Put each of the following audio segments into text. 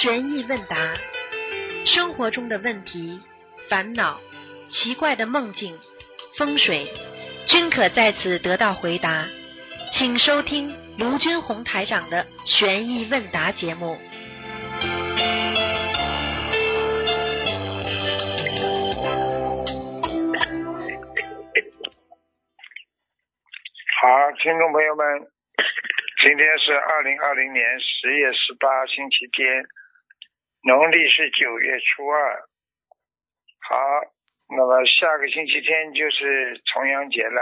悬疑问答，生活中的问题、烦恼、奇怪的梦境、风水，均可在此得到回答。请收听卢军红台长的悬疑问答节目。好，听众朋友们，今天是二零二零年十月十八，星期天，农历是九月初二。好，那么下个星期天就是重阳节了，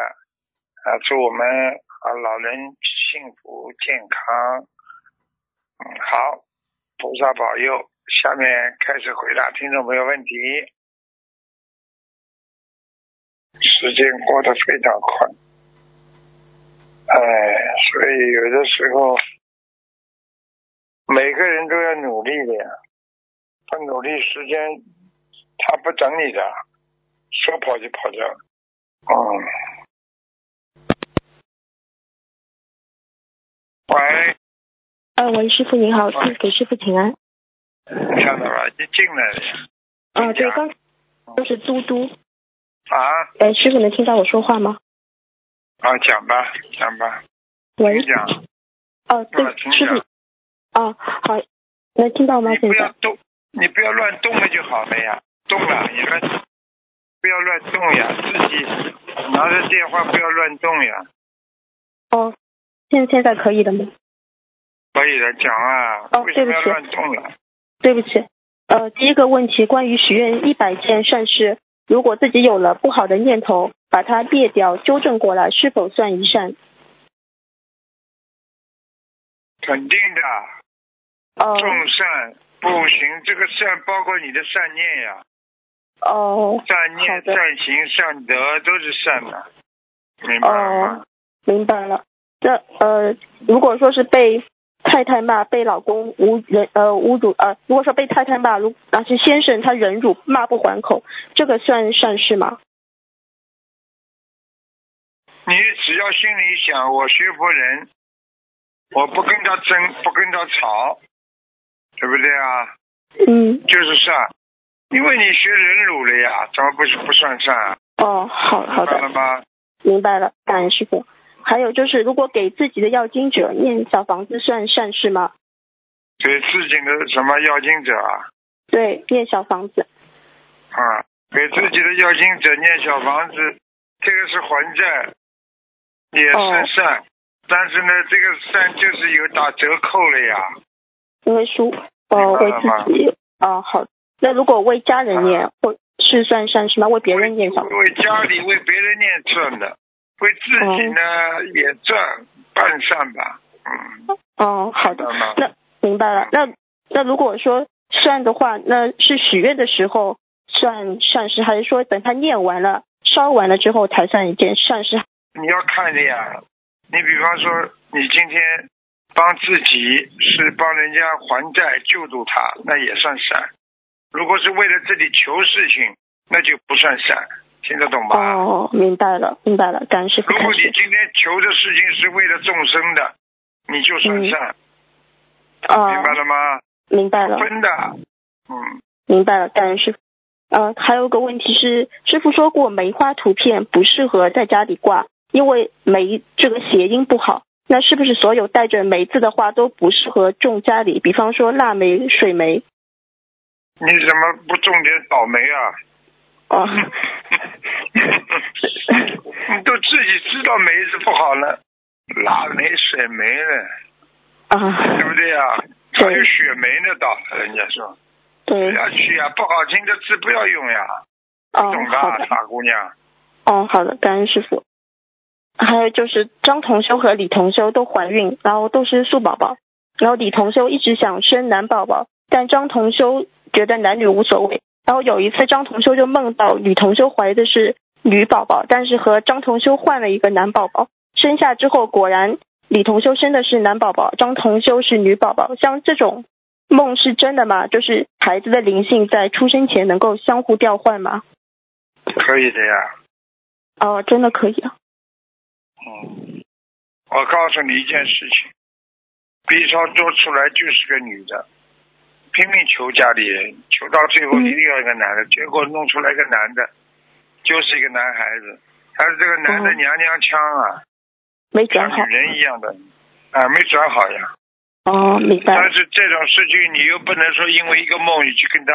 啊，祝我们啊老人幸福健康。嗯，好，菩萨保佑。下面开始回答听众朋友问题。时间过得非常快。哎，所以有的时候每个人都要努力的呀，不努力时间他不等你的，说跑就跑掉。嗯。喂。啊，喂，师傅您好，给师傅请安。看到了，你进来了呀。啊，对，刚都是嘟嘟。啊。哎，师傅能听到我说话吗？啊，讲吧，讲吧。喂。讲。哦，对，师傅。啊，好，能听到吗？你不要动，你不要乱动了就好了呀。动了，你乱，不要乱动呀。自己拿着电话不要乱动呀。哦，现现在可以的吗？可以的，讲啊。哦，对不起。为什么要乱动了？对不起，呃，第一个问题关于许愿一百件善事，如果自己有了不好的念头，把它灭掉，纠正过来，是否算一善？肯定的。哦。众善不行，这个善包括你的善念呀。哦。善念、善行、善德都是善的，明白了吗？哦，明白了。这呃，如果说是被太太骂，被老公侮人呃侮辱呃，如果说被太太骂，如而是先生他忍辱骂不还口，这个算善事吗？你只要心里想，我学佛人，我不跟他争，不跟他吵，对不对啊？嗯，就是善，因为你学忍辱了呀，怎么不是不算善啊？哦，好好明白了的，吗？明白了，感恩师傅。还有就是，如果给自己的要经者念小房子算善事吗？给自己的什么要经者啊？对，念小房子。啊，给自己的要经者念小房子，这个是还债，也哦是善，但是呢，这个善就是有打折扣了呀。因为书呃为自己哦好，那如果为家人念，或是算善事吗？为别人念小房子为家里为别人念赚的，为自己呢、也赚半善吧。嗯，哦好的那明白了。那那如果说算的话，那是许愿的时候算善事，还是说等他念完了烧完了之后才算一件善事？你要看的呀。你比方说，你今天帮自己是帮人家还债救助他，那也算善。如果是为了自己求事情，那就不算善，听得懂吧？哦，明白了，明白了，感恩师傅如果你。今天求的事情是为了众生的，你就算嗯善，哦，明白了吗？明白了。分的，嗯，明白了，感恩师傅。呃，还有个问题是，师傅说过梅花图片不适合在家里挂，因为梅这个谐音不好。那是不是所有带着梅字的花都不适合种家里？比方说腊梅、水梅。你怎么不种点倒霉啊？哦，你 都自己知道梅子不好了，腊梅、水梅呢，啊对，不对啊？还有雪梅呢，倒人家说对不对，要去呀，不好听的字不要用呀，哦，懂的，傻姑娘。哦，好的，感恩师傅。还有就是张同修和李同修都怀孕，然后都是素宝宝，然后李同修一直想生男宝宝，但张同修觉得男女无所谓。然后有一次张同修就梦到李同修怀的是女宝宝，但是和张同修换了一个男宝宝，生下之后果然李同修生的是男宝宝，张同修是女宝宝。像这种梦是真的吗？就是孩子的灵性在出生前能够相互调换吗？可以的呀，哦，真的可以啊。嗯，我告诉你一件事情，B 超做出来就是个女的拼命求家里人，求到最后嗯一定要一个男的，结果弄出来一个男的，就是一个男孩子，但是这个男的哦娘娘腔啊，没转好。人一样的，啊，没转好呀。哦，明白但。是这种事情你又不能说因为一个梦你去跟他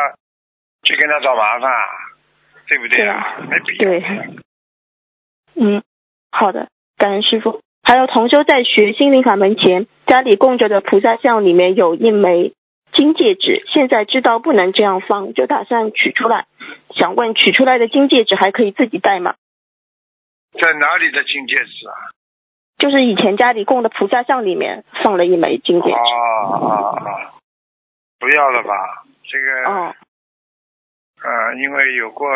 去跟他找麻烦，啊对不对啊？没必要。对嗯，好的，感恩师傅。还有同修在学心灵法门前，家里供着的菩萨像里面有一枚金戒指，现在知道不能这样放，就打算取出来。想问，取出来的金戒指还可以自己戴吗？在哪里的金戒指啊？就是以前家里供的菩萨像里面放了一枚金戒指。哦啊啊，不要了吧？这个，哦，呃，因为有过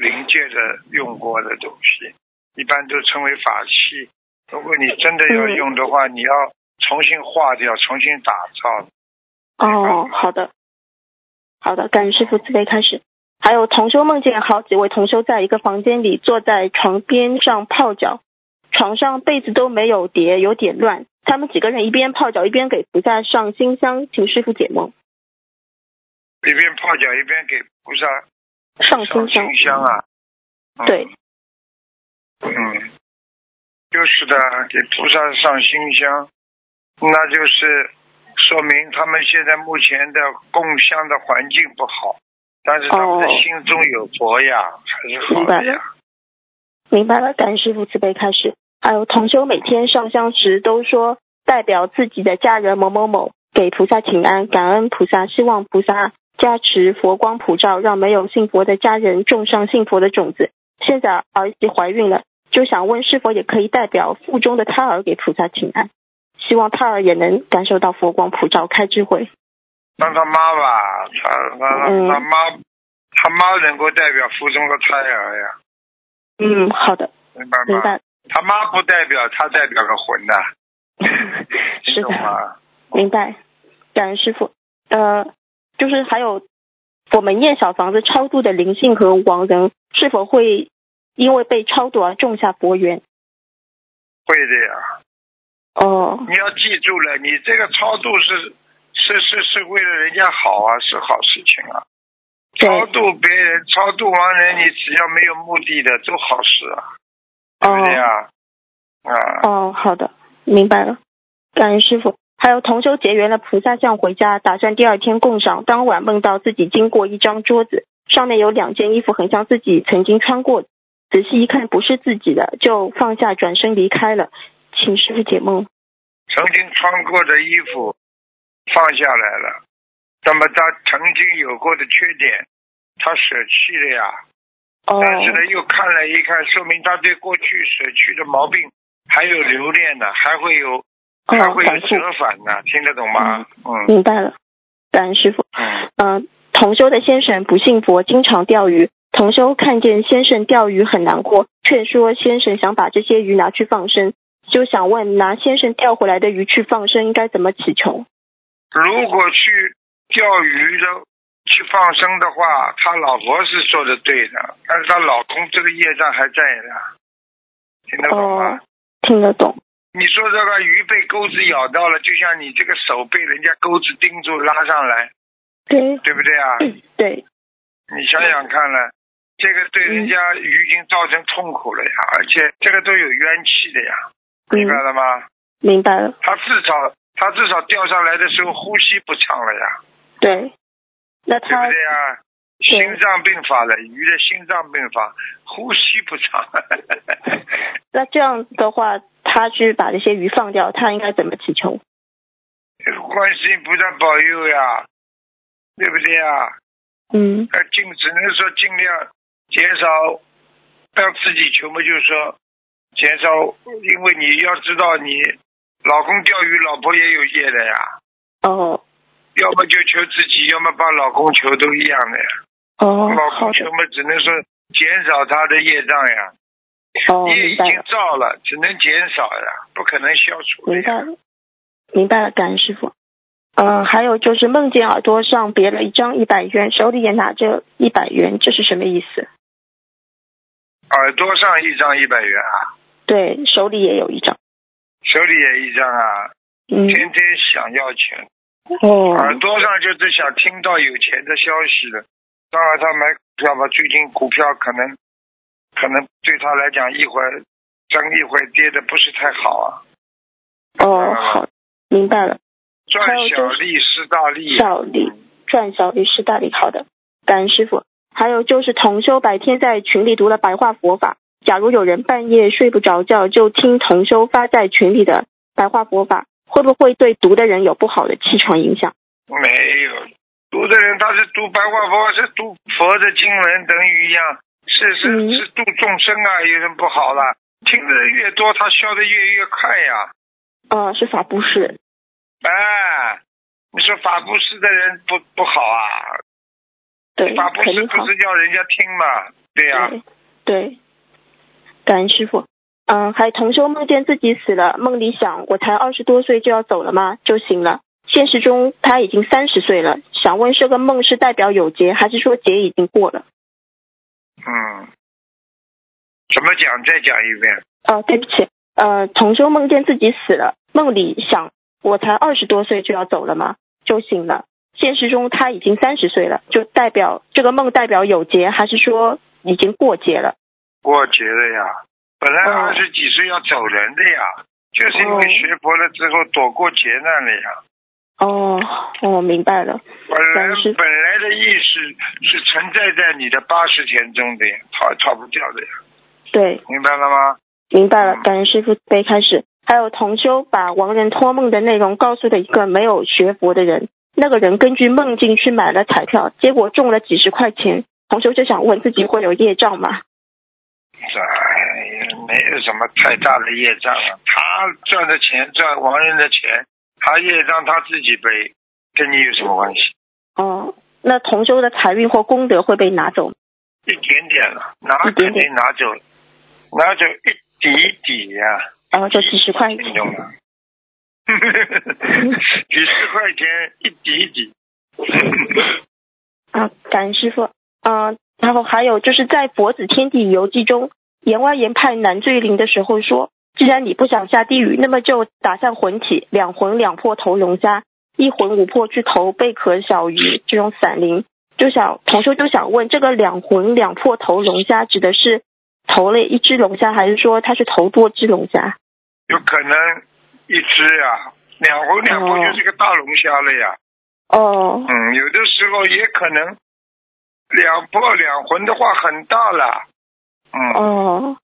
临界的用过的东西，一般都称为法器。如果你真的要嗯用的话，你要重新化掉，重新打造。哦，好的，好的，感恩师傅慈悲开始。还有同修梦见好几位同修在一个房间里坐在床边上泡脚，床上被子都没有叠，有点乱。他们几个人一边泡脚一边给菩萨上新香，请师傅解梦。一边泡脚一边给菩萨上新香啊。嗯对，嗯，就是的，给菩萨上心香，那就是说明他们现在目前的供香的环境不好，但是他们的哦心中有佛呀，还是好明白呀。明白了，感恩师傅慈悲开始。还有同修每天上香时都说代表自己的家人某某某给菩萨请安，感恩菩萨，希望菩萨加持佛光普照，让没有信佛的家人种上信佛的种子。现在儿媳怀孕了，就想问是否也可以代表腹中的胎儿给菩萨请安，希望胎儿也能感受到佛光普照，开智慧。让他妈吧，他他嗯他妈，他妈能够代表腹中的胎儿呀，嗯，好的，明白吗？明白。他妈不代表他代表个魂呐，是的。明白，感恩师傅。呃，就是还有我们念小房子超度的灵性和亡人，是否会因为被超度而种下佛缘？会的呀。哦，你要记住了，你这个超度是是是是为了人家好啊，是好事情啊。超，度别人、超度亡人，你只要没有目的的都好事啊，对不对哦，啊？啊，哦，好的，明白了，感恩师傅。还有同修结缘了菩萨像回家，打算第二天供上。当晚梦到自己经过一张桌子，上面有两件衣服，很像自己曾经穿过。仔细一看，不是自己的，就放下，转身离开了。请师傅解梦。曾经穿过的衣服放下来了，那么他曾经有过的缺点，他舍弃了呀。哦，但是呢，又看了一看，说明他对过去舍去的毛病还有留恋呢，还会有还哦，会有。折返呢，听得懂吗？嗯明白了，感恩师傅。嗯，嗯、同修的先生不信佛，经常钓鱼。同修看见先生钓鱼很难过，劝说先生想把这些鱼拿去放生，就想问拿先生钓回来的鱼去放生应该怎么祈求？如果去钓鱼的去放生的话，他老婆是说的对的，但是他老公这个业障还在的，听得懂吗？哦，听得懂。你说这个鱼被钩子咬到了，就像你这个手被人家钩子钉住拉上来，对，对不对啊？对，你想想看了，这个对人家鱼已经造成痛苦了呀，而且这个都有冤气的呀，明白嗯，了吗？明白了。他至少他至少钓上来的时候呼吸不畅了呀，对，那对他不对呀？心脏病发了，鱼的心脏病发，呼吸不畅。那这样的话，他去把这些鱼放掉，他应该怎么祈求？观世音菩萨保佑呀，对不对呀？嗯，呃，尽只能说尽量减少，让自己求嘛，就是说减少，因为你要知道，你老公钓鱼，老婆也有业的呀。哦，要么就求自己，要么帮老公求，都一样的呀。哦，老公求嘛，只能说减少他的业障呀。哦，业已经。造了，只能减少呀，不可能消除呀。明白了，明白了，感恩师傅。嗯、还有就是梦见耳朵上别了一张一百元，手里也拿着一百元，这是什么意思？耳朵上一张一百元啊，对，手里也有一张。手里也一张啊，嗯，天天想要钱，哦耳朵上就是想听到有钱的消息了。让他买股票吧，最近股票可能可能对他来讲一会儿涨一会儿跌的不是太好啊。哦，好，明白了。赚小利是大利。小利赚小利是大利，好的，感恩师傅。还有就是同修白天在群里读了白话佛法，假如有人半夜睡不着觉，就听同修发在群里的白话佛法，会不会对读的人有不好的气场影响？没有，读的人他是读白话佛，是读佛的经文，等于一样，是是嗯是度众生啊，有什么不好了。听的人越多，他消的越越快呀。呃，是法布施。哎，你说法布施的人不不好啊？对，肯定好不。是叫人家听嘛？对呀、对对，感恩师傅。嗯，还同修梦见自己死了，梦里想我才二十多岁就要走了吗？就醒了。现实中他已经三十岁了，想问这个梦是代表有劫，还是说劫已经过了？嗯，怎么讲？再讲一遍。哦，对不起，呃，同修梦见自己死了，梦里想我才二十多岁就要走了吗？就醒了。现实中他已经三十岁了，就代表这个梦代表有劫，还是说已经过劫了？过节了呀，本来哦二十几岁要走人的呀，就是因为哦学佛了之后躲过劫难了呀。哦，我、明白了。本来是本来的意识是存在在你的八十天中的呀，逃逃不掉的呀，对，明白了吗？明白了，感恩师傅背开始。还有同修把亡人托梦的内容告诉了一个没有学佛的人，那个人根据梦境去买了彩票，结果中了几十块钱。同修就想问自己会有业障吗？哎呀，没有什么太大的业障啊，他赚的钱赚亡人的钱，他业障他自己背，跟你有什么关系？哦，那同修的财运或功德会被拿走？一点点了，拿肯定拿走，拿走一滴滴呀、然后就几十块钱。听懂吗？几十块钱一滴一滴。啊，感恩师傅。嗯、然后还有就是在《佛子天地游记》中，阎王爷派南醉灵的时候说，既然你不想下地狱，那么就打散魂体，两魂两魄投龙虾，一魂五魄去投贝壳小鱼这种散灵。就想同修就想问，这个两魂两魄投龙虾指的是投了一只龙虾，还是说他是投多只龙虾？有可能一只呀，两魂两魄哦就是个大龙虾了呀。哦嗯，有的时候也可能两破两魂的话很大了。嗯，哦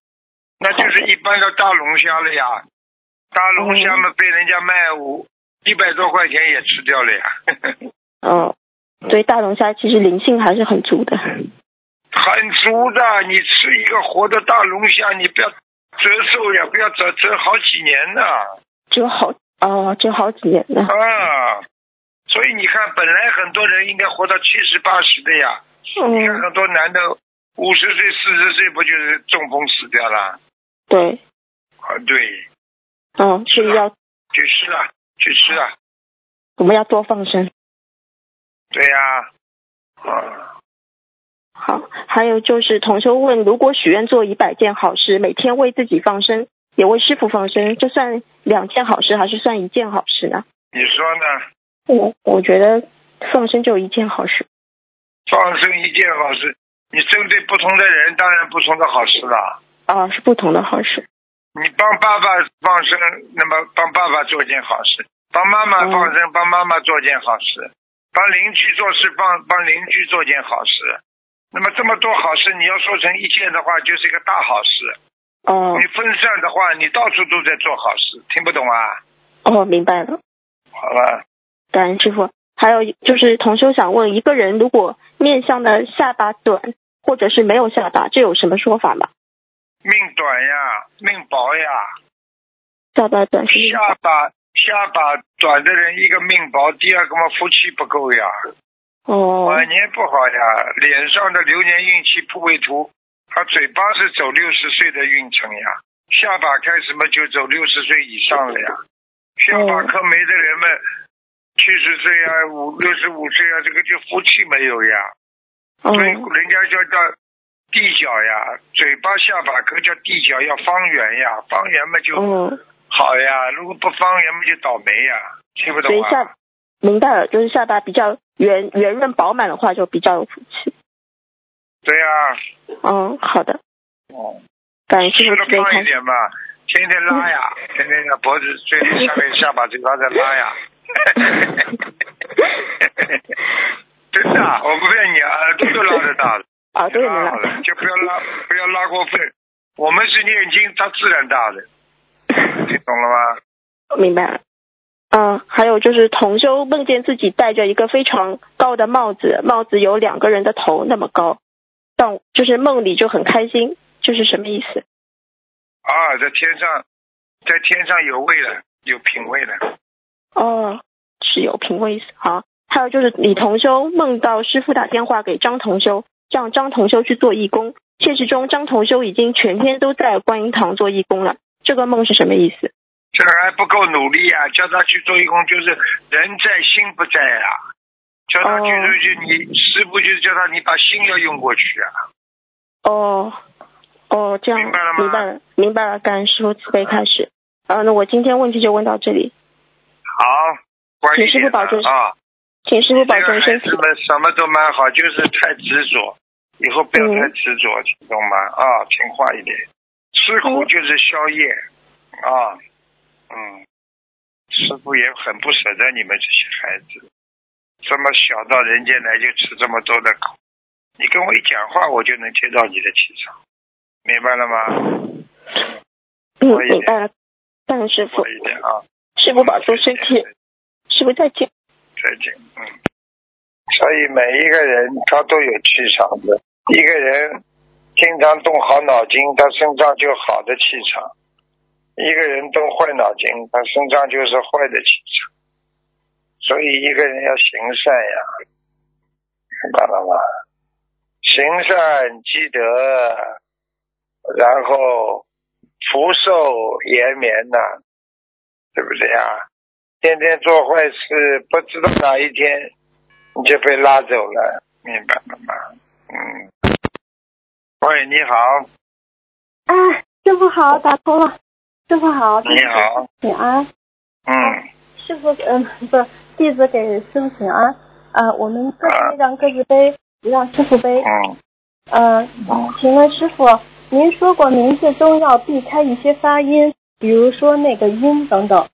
那就是一般的大龙虾了呀。大龙虾嘛，被人家卖五一百多块钱也吃掉了呀。哦，所以大龙虾其实灵性还是很足的。很足的，你吃一个活的大龙虾，你不要折寿呀，不要折折好几年呢。只有好哦，就好几年了。啊，所以你看，本来很多人应该活到七十八十的呀，你看嗯，很多男的五十岁、四十岁不就是中风死掉了？对，啊，对，嗯，所以要去吃啊，去吃啊，我们要多放生。对呀、啊，好，还有就是同修问，如果许愿做一百件好事，每天为自己放生，也为师傅放生，这算两件好事还是算一件好事呢？你说呢？我我觉得放生就一件好事。放生一件好事，你针对不同的人，当然不同的好事了。啊，是不同的好事。你帮爸爸放生，那么帮爸爸做件好事；帮妈妈放生，帮妈妈做件好事；帮邻居做事，帮帮邻居做件好事。那么这么多好事，你要说成一件的话，就是一个大好事。哦你分散的话，你到处都在做好事，听不懂啊？哦，明白了，好了，感恩师傅。还有就是同修想问，一个人如果面相的下巴短，或者是没有下巴，这有什么说法吗？命短呀，命薄呀，下巴短是下巴下巴短的人，一个命薄，第二个嘛福气不够呀。哦晚年不好呀，脸上的流年运气不为图，他嘴巴是走六十岁的运程呀，下巴开始嘛就走六十岁以上了呀。下巴颏没的人们，七十岁啊，五六十五岁啊，这个就福气没有呀。哦所以人家叫叫地角呀，嘴巴下巴颏叫地角，要方圆呀，方圆嘛就哦，好呀，如果不方圆嘛就倒霉呀，听不懂啊？明白了，就是下巴比较圆圆润饱满的话，就比较有福气。对呀、嗯，好的，哦，感谢师吃的傅慈悲开示。胖一点嘛，天天拉呀，天天的脖子、嘴里下面、下巴、嘴巴在拉呀。真的啊，我不骗你啊，耳朵都拉得大的。耳朵也能拉好了，就不要拉，不要拉过分。我们是念经，它自然大的，听懂了吗？明白了。嗯，还有就是同修梦见自己戴着一个非常高的帽子，帽子有两个人的头那么高，但就是梦里就很开心，就是什么意思？啊，在天上，在天上有位了，有品位了。哦，是有品位意思。好，还有就是李同修梦到师傅打电话给张同修，让张同修去做义工。现实中，张同修已经全天都在观音堂做义工了。这个梦是什么意思？这还不够努力啊！叫他去做义工，就是人在心不在啊。叫他去哦做去，你师傅就是叫他你把心要用过去啊。哦，哦，这样明白了吗明白了，明白了。感恩师傅慈悲开始。啊，那我今天问题就问到这里，好，关请师傅保重了啊。请师傅保重身体子。们什么都蛮好，就是太执着，以后不要太嗯执着，听懂吗？啊，听话一点，吃苦嗯就是宵夜啊，嗯，师傅也很不舍得你们这些孩子，这么小到人间来就吃这么多的苦，你跟我一讲话，我就能接到你的气场，明白了吗？嗯，多一点明白了。感恩师傅，一点啊，师傅保重身体，师傅再见。再见，嗯。所以每一个人他都有气场的，一个人经常动好脑筋，他身上就好的气场；一个人动坏脑筋，他身上就是坏的气场。所以一个人要行善呀，明白了吗？行善积德，然后福寿延绵呐、对不对呀？天天做坏事，不知道哪一天你就被拉走了，明白了吗？嗯。喂，你好，哎，师傅好，打通了。师傅好，你好，请安。嗯，师傅，嗯、不是，弟子给师傅请安。呃，我们各自让各自背，不让师傅背。嗯，呃，请问师傅，您说过名字中要避开一些发音，比如说那个音等等。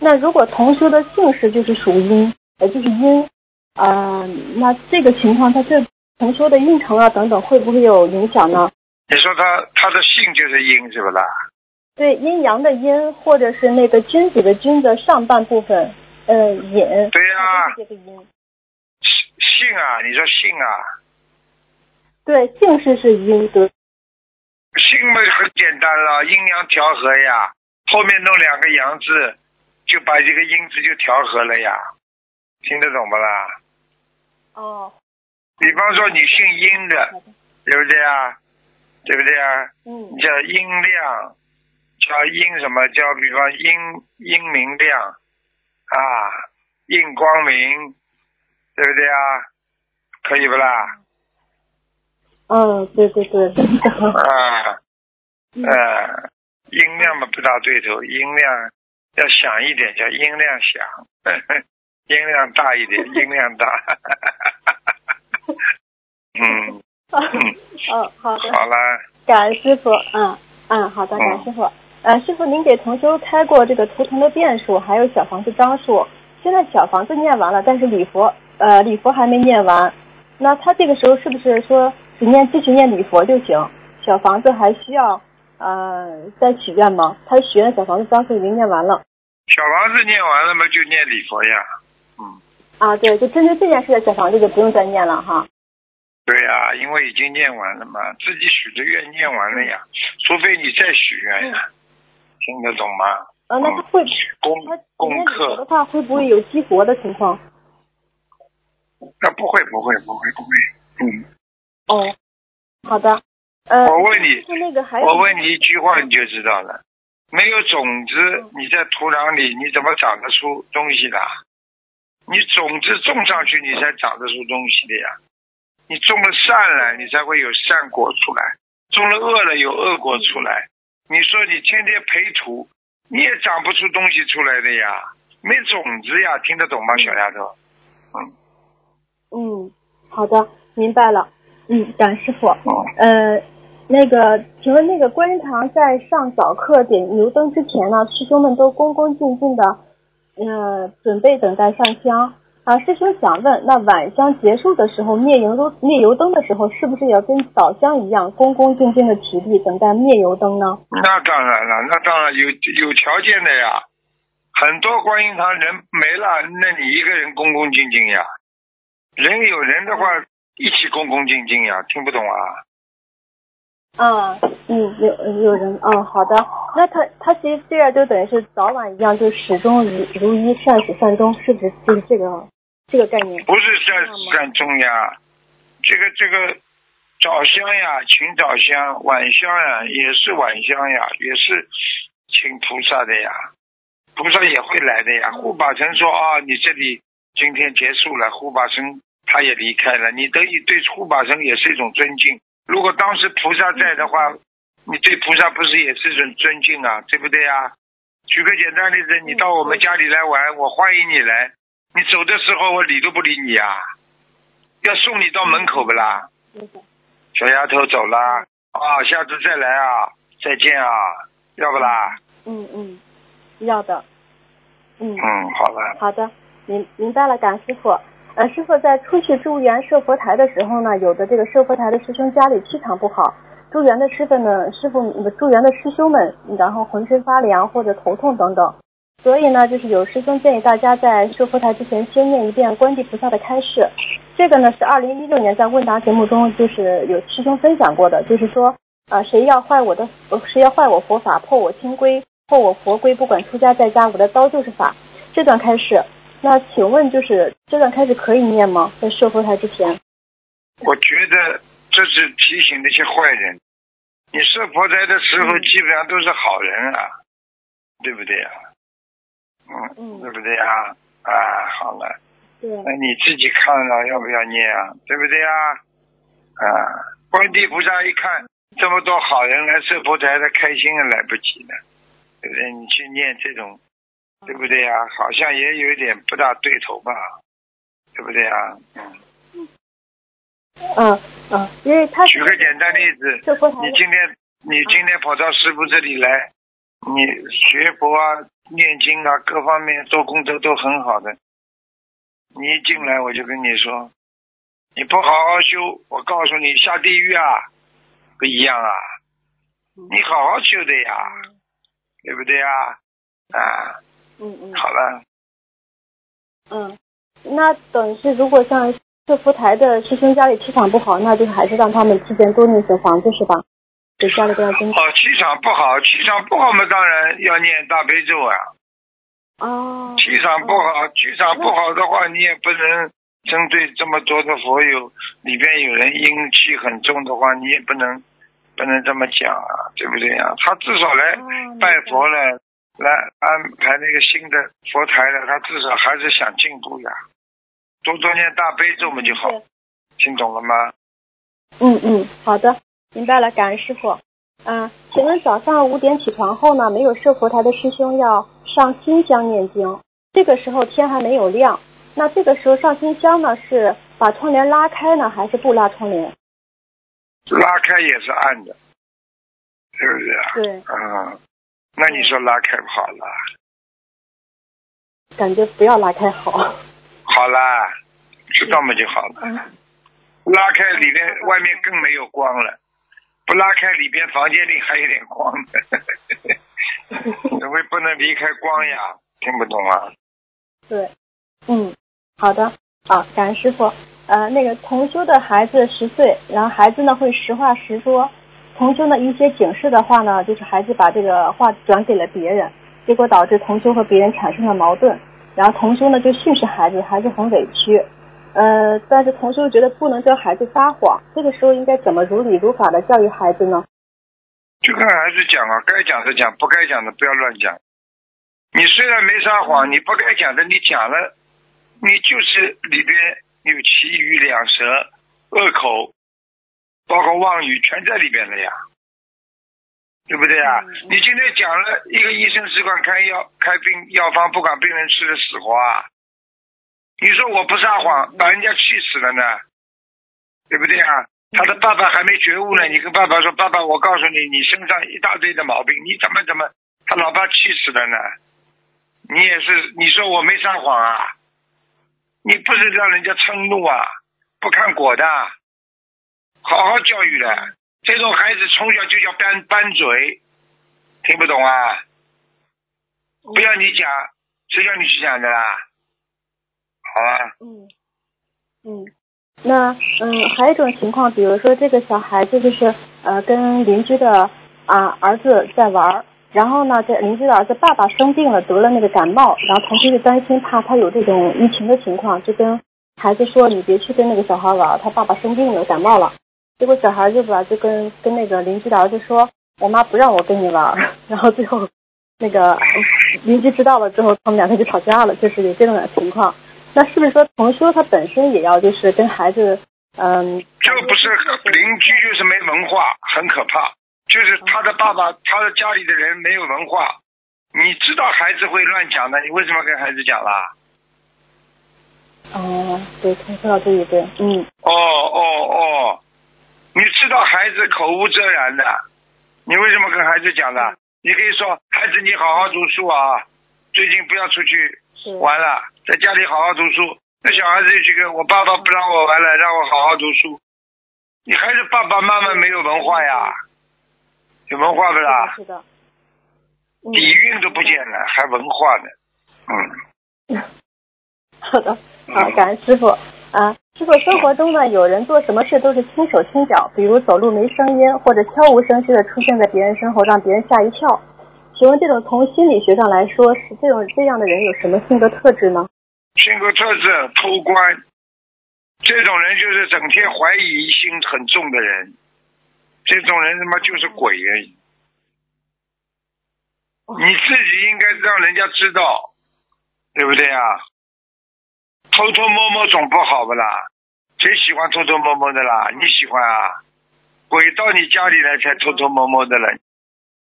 那如果同修的姓氏就是属阴，呃，就是阴，呃，那这个情况，他对同修的运程啊等等会不会有影响呢？你说他他的姓就是阴是不啦？对，阴阳的阴，或者是那个君子的君的上半部分，呃，引，对呀、这个阴。姓啊，你说姓啊，对，姓氏是阴，对，姓嘛很简单了，阴阳调和呀，后面弄两个阳字，就把这个阴字就调和了呀，听得懂不啦？哦，比方说你姓殷的，对不对啊？对不对啊？嗯你，叫殷亮，叫殷什么？叫比方殷殷明亮啊，殷光明，对不对啊？可以不啦？嗯，对对对，啊，嗯呃，音量嘛不大对头，音量要响一点，叫音量响，音量大一点，音量大。嗯，嗯，好的，好啦，感恩师傅，嗯嗯，好的，感恩师傅。呃，师傅，您给同修开过这个图腾的变数，还有小房子张数。现在小房子念完了，但是礼佛，呃，礼佛还没念完。那他这个时候是不是说只念继续念礼佛就行？小房子还需要呃再许愿吗？他许愿小房子张数已经念完了。小房子念完了嘛，就念礼佛呀。嗯，啊，对，就针对这件事的小房子就不用再念了哈。对呀、因为已经念完了嘛，自己许的愿念完了呀，除非你再许愿呀，听得懂吗？呃，那他会功他功念礼佛的课，话，会不会有激活的情况？那不会不会不会不会，嗯，哦，好的。呃，我问你，那个还我问你一句话你就知道了，没有种子，你在土壤里你怎么长得出东西的？你种子种上去，你才长得出东西的呀。你种了善了，你才会有善果出来；种了恶了，有恶果出来。你说你天天培土，你也长不出东西出来的呀。没种子呀，听得懂吗，小丫头？嗯，好的，明白了。嗯，感师傅。哦，呃，那个，请问那个观音堂在上早课点油灯之前呢，师兄们都恭恭敬敬的，呃，准备等待上香。啊，师兄想问，那晚香结束的时候灭油灯灭油灯的时候，是不是也要跟早香一样恭恭敬敬的起立等待灭油灯呢？那当然了，那当然有有条件的呀。很多观音堂人没了，那你一个人恭恭敬敬呀。人有人的话，一起恭恭敬敬呀。听不懂啊？啊，嗯，有有人，嗯，好的。那他他其实这样就等于是早晚一样，就始终如如一，善始善终，是不是就是这个这个概念？不是善善终呀，这个这个早香呀，请早香；晚香呀，也是晚香呀，也是请菩萨的呀。菩萨也会来的呀。护法神说啊，你这里今天结束了，护法神他也离开了，你等于对护法神也是一种尊敬。如果当时菩萨在的话，你对菩萨不是也是一种尊敬啊，对不对啊？举个简单例子，你到我们家里来玩，我欢迎你来，你走的时候我理都不理你啊，要送你到门口不啦？小丫头走了啊，下次再来啊，再见啊，要不啦？嗯嗯，要的。嗯，嗯，好了。好的，明明白了，感恩师傅。呃，师傅在出去助缘设佛台的时候呢，有的这个设佛台的师兄家里气场不好，助缘的师傅呢，师傅助缘的师兄们，然后浑身发凉或者头痛等等。所以呢，就是有师兄建议大家在设佛台之前先念一遍观地菩萨的开示。这个呢是二零一六年在问答节目中就是有师兄分享过的，就是说啊、谁要坏我的，呃谁要坏我佛法，破我清规，破我佛规，不管出家在家，我的刀就是法。这段开示，那请问就是这段开始可以念吗？在设佛台之前？我觉得这是提醒那些坏人，你设佛台的时候嗯基本上都是好人啊，对不对呀、嗯，嗯对不对呀、啊？好了，对，那你自己看了要不要念啊？对不对呀、啊？观地菩萨一看这么多好人来设佛台，他开心啊来不及呢，对不对？你去念这种，对不对呀、好像也有一点不大对头吧，对不对呀、嗯。嗯嗯，因为他举个简单例子，你今天你今天跑到师傅这里来，你学佛啊、念经啊，各方面做功德都很好的。你一进来我就跟你说，你不好好修，我告诉你下地狱啊，不一样啊。你好好修的呀，对不对呀？啊，嗯嗯好了，嗯，那等于是如果像这佛台的师兄家里气场不好，那就还是让他们提前多念些房子是吧？给家里边经哦，气场不好，气场不好嘛，当然要念大悲咒啊。哦，气场不好，气场不好的话，你也不能针对这么多的佛友里边有人阴气很重的话，你也不能不能这么讲啊，对不对呀、他至少来哦拜佛了，来安排那个新的佛台了，他至少还是想进步呀，多多念大悲咒嘛就好，听懂了吗？嗯嗯，好的，明白了，感恩师傅。嗯、请问早上五点起床后呢，没有设佛台的师兄要上新香念经，这个时候天还没有亮，那这个时候上新香呢，是把窗帘拉开呢，还是不拉窗帘？拉开也是暗的，是不是啊？对，嗯，那你说拉开不好了？感觉不要拉开好。好啦，知道嘛就好了。嗯拉开里面，外面更没有光了。不拉开里边，房间里还有点光的，因为不能离开光呀。听不懂啊？对，嗯，好的，好，感恩师傅。呃，那个同修的孩子十岁，然后孩子呢会实话实说，同修呢一些警示的话呢，就是孩子把这个话转给了别人，结果导致同修和别人产生了矛盾，然后同修呢就训斥孩子，孩子很委屈。呃，但是同时又觉得不能教孩子撒谎，这个时候应该怎么如理如法的教育孩子呢？就跟孩子讲啊，该讲的讲，不该讲的不要乱讲。你虽然没撒谎，你不该讲的你讲了，你就是里边有其余两舌、恶口，包括妄语，全在里边了呀。对不对啊？嗯你今天讲了一个医生只管开药开病药方，不管病人吃的死活啊。你说我不撒谎，把人家气死了呢，对不对啊？他的爸爸还没觉悟呢，你跟爸爸说，爸爸，我告诉你，你身上一大堆的毛病，你怎么怎么，他老爸气死了呢？你也是，你说我没撒谎啊？你不是让人家嗔怒啊，不看果的，好好教育的。这种孩子从小就叫搬搬嘴，听不懂啊？不要你讲，谁叫你去讲的啦？好啊，嗯嗯，那嗯还有一种情况，比如说这个小孩子就是呃跟邻居的啊儿子在玩儿，然后呢这邻居的儿子爸爸生病了，得了那个感冒，然后同学就担心怕他有这种疫情的情况，就跟孩子说你别去跟那个小孩玩，他爸爸生病了感冒了。结果小孩就把就跟跟那个邻居的儿子说，我妈不让我跟你玩，然后最后那个邻居知道了之后，他们两个就吵架了，就是有这种情况。那是不是说同修他本身也要就是跟孩子，嗯，就不是邻居就是没文化，很可怕。就是他的爸爸，他的家里的人没有文化，你知道孩子会乱讲的，你为什么跟孩子讲啦？哦，对，听说到这一对，嗯哦哦哦，你知道孩子口无遮拦的，你为什么跟孩子讲的？你可以说，孩子你好好读书啊，最近不要出去是，玩了，在家里好好读书。那小孩子就去跟我爸爸不让我玩了，让我好好读书。你还是爸爸妈妈没有文化呀？有文化不啦？是的，嗯底蕴都不见了，还文化呢？嗯，好的，好，感恩师傅啊。师傅，生活中呢，有人做什么事都是轻手轻脚，比如走路没声音，或者悄无声息的出现在别人身后，让别人吓一跳。请问这种从心理学上来说，是这种这样的人有什么性格特质呢？性格特质偷官，这种人就是整天怀疑心很重的人，这种人他妈就是鬼而已。你自己应该让人家知道，对不对啊？偷偷摸摸总不好不啦？谁喜欢偷偷摸摸的啦？你喜欢啊？鬼到你家里来才偷偷摸摸的了，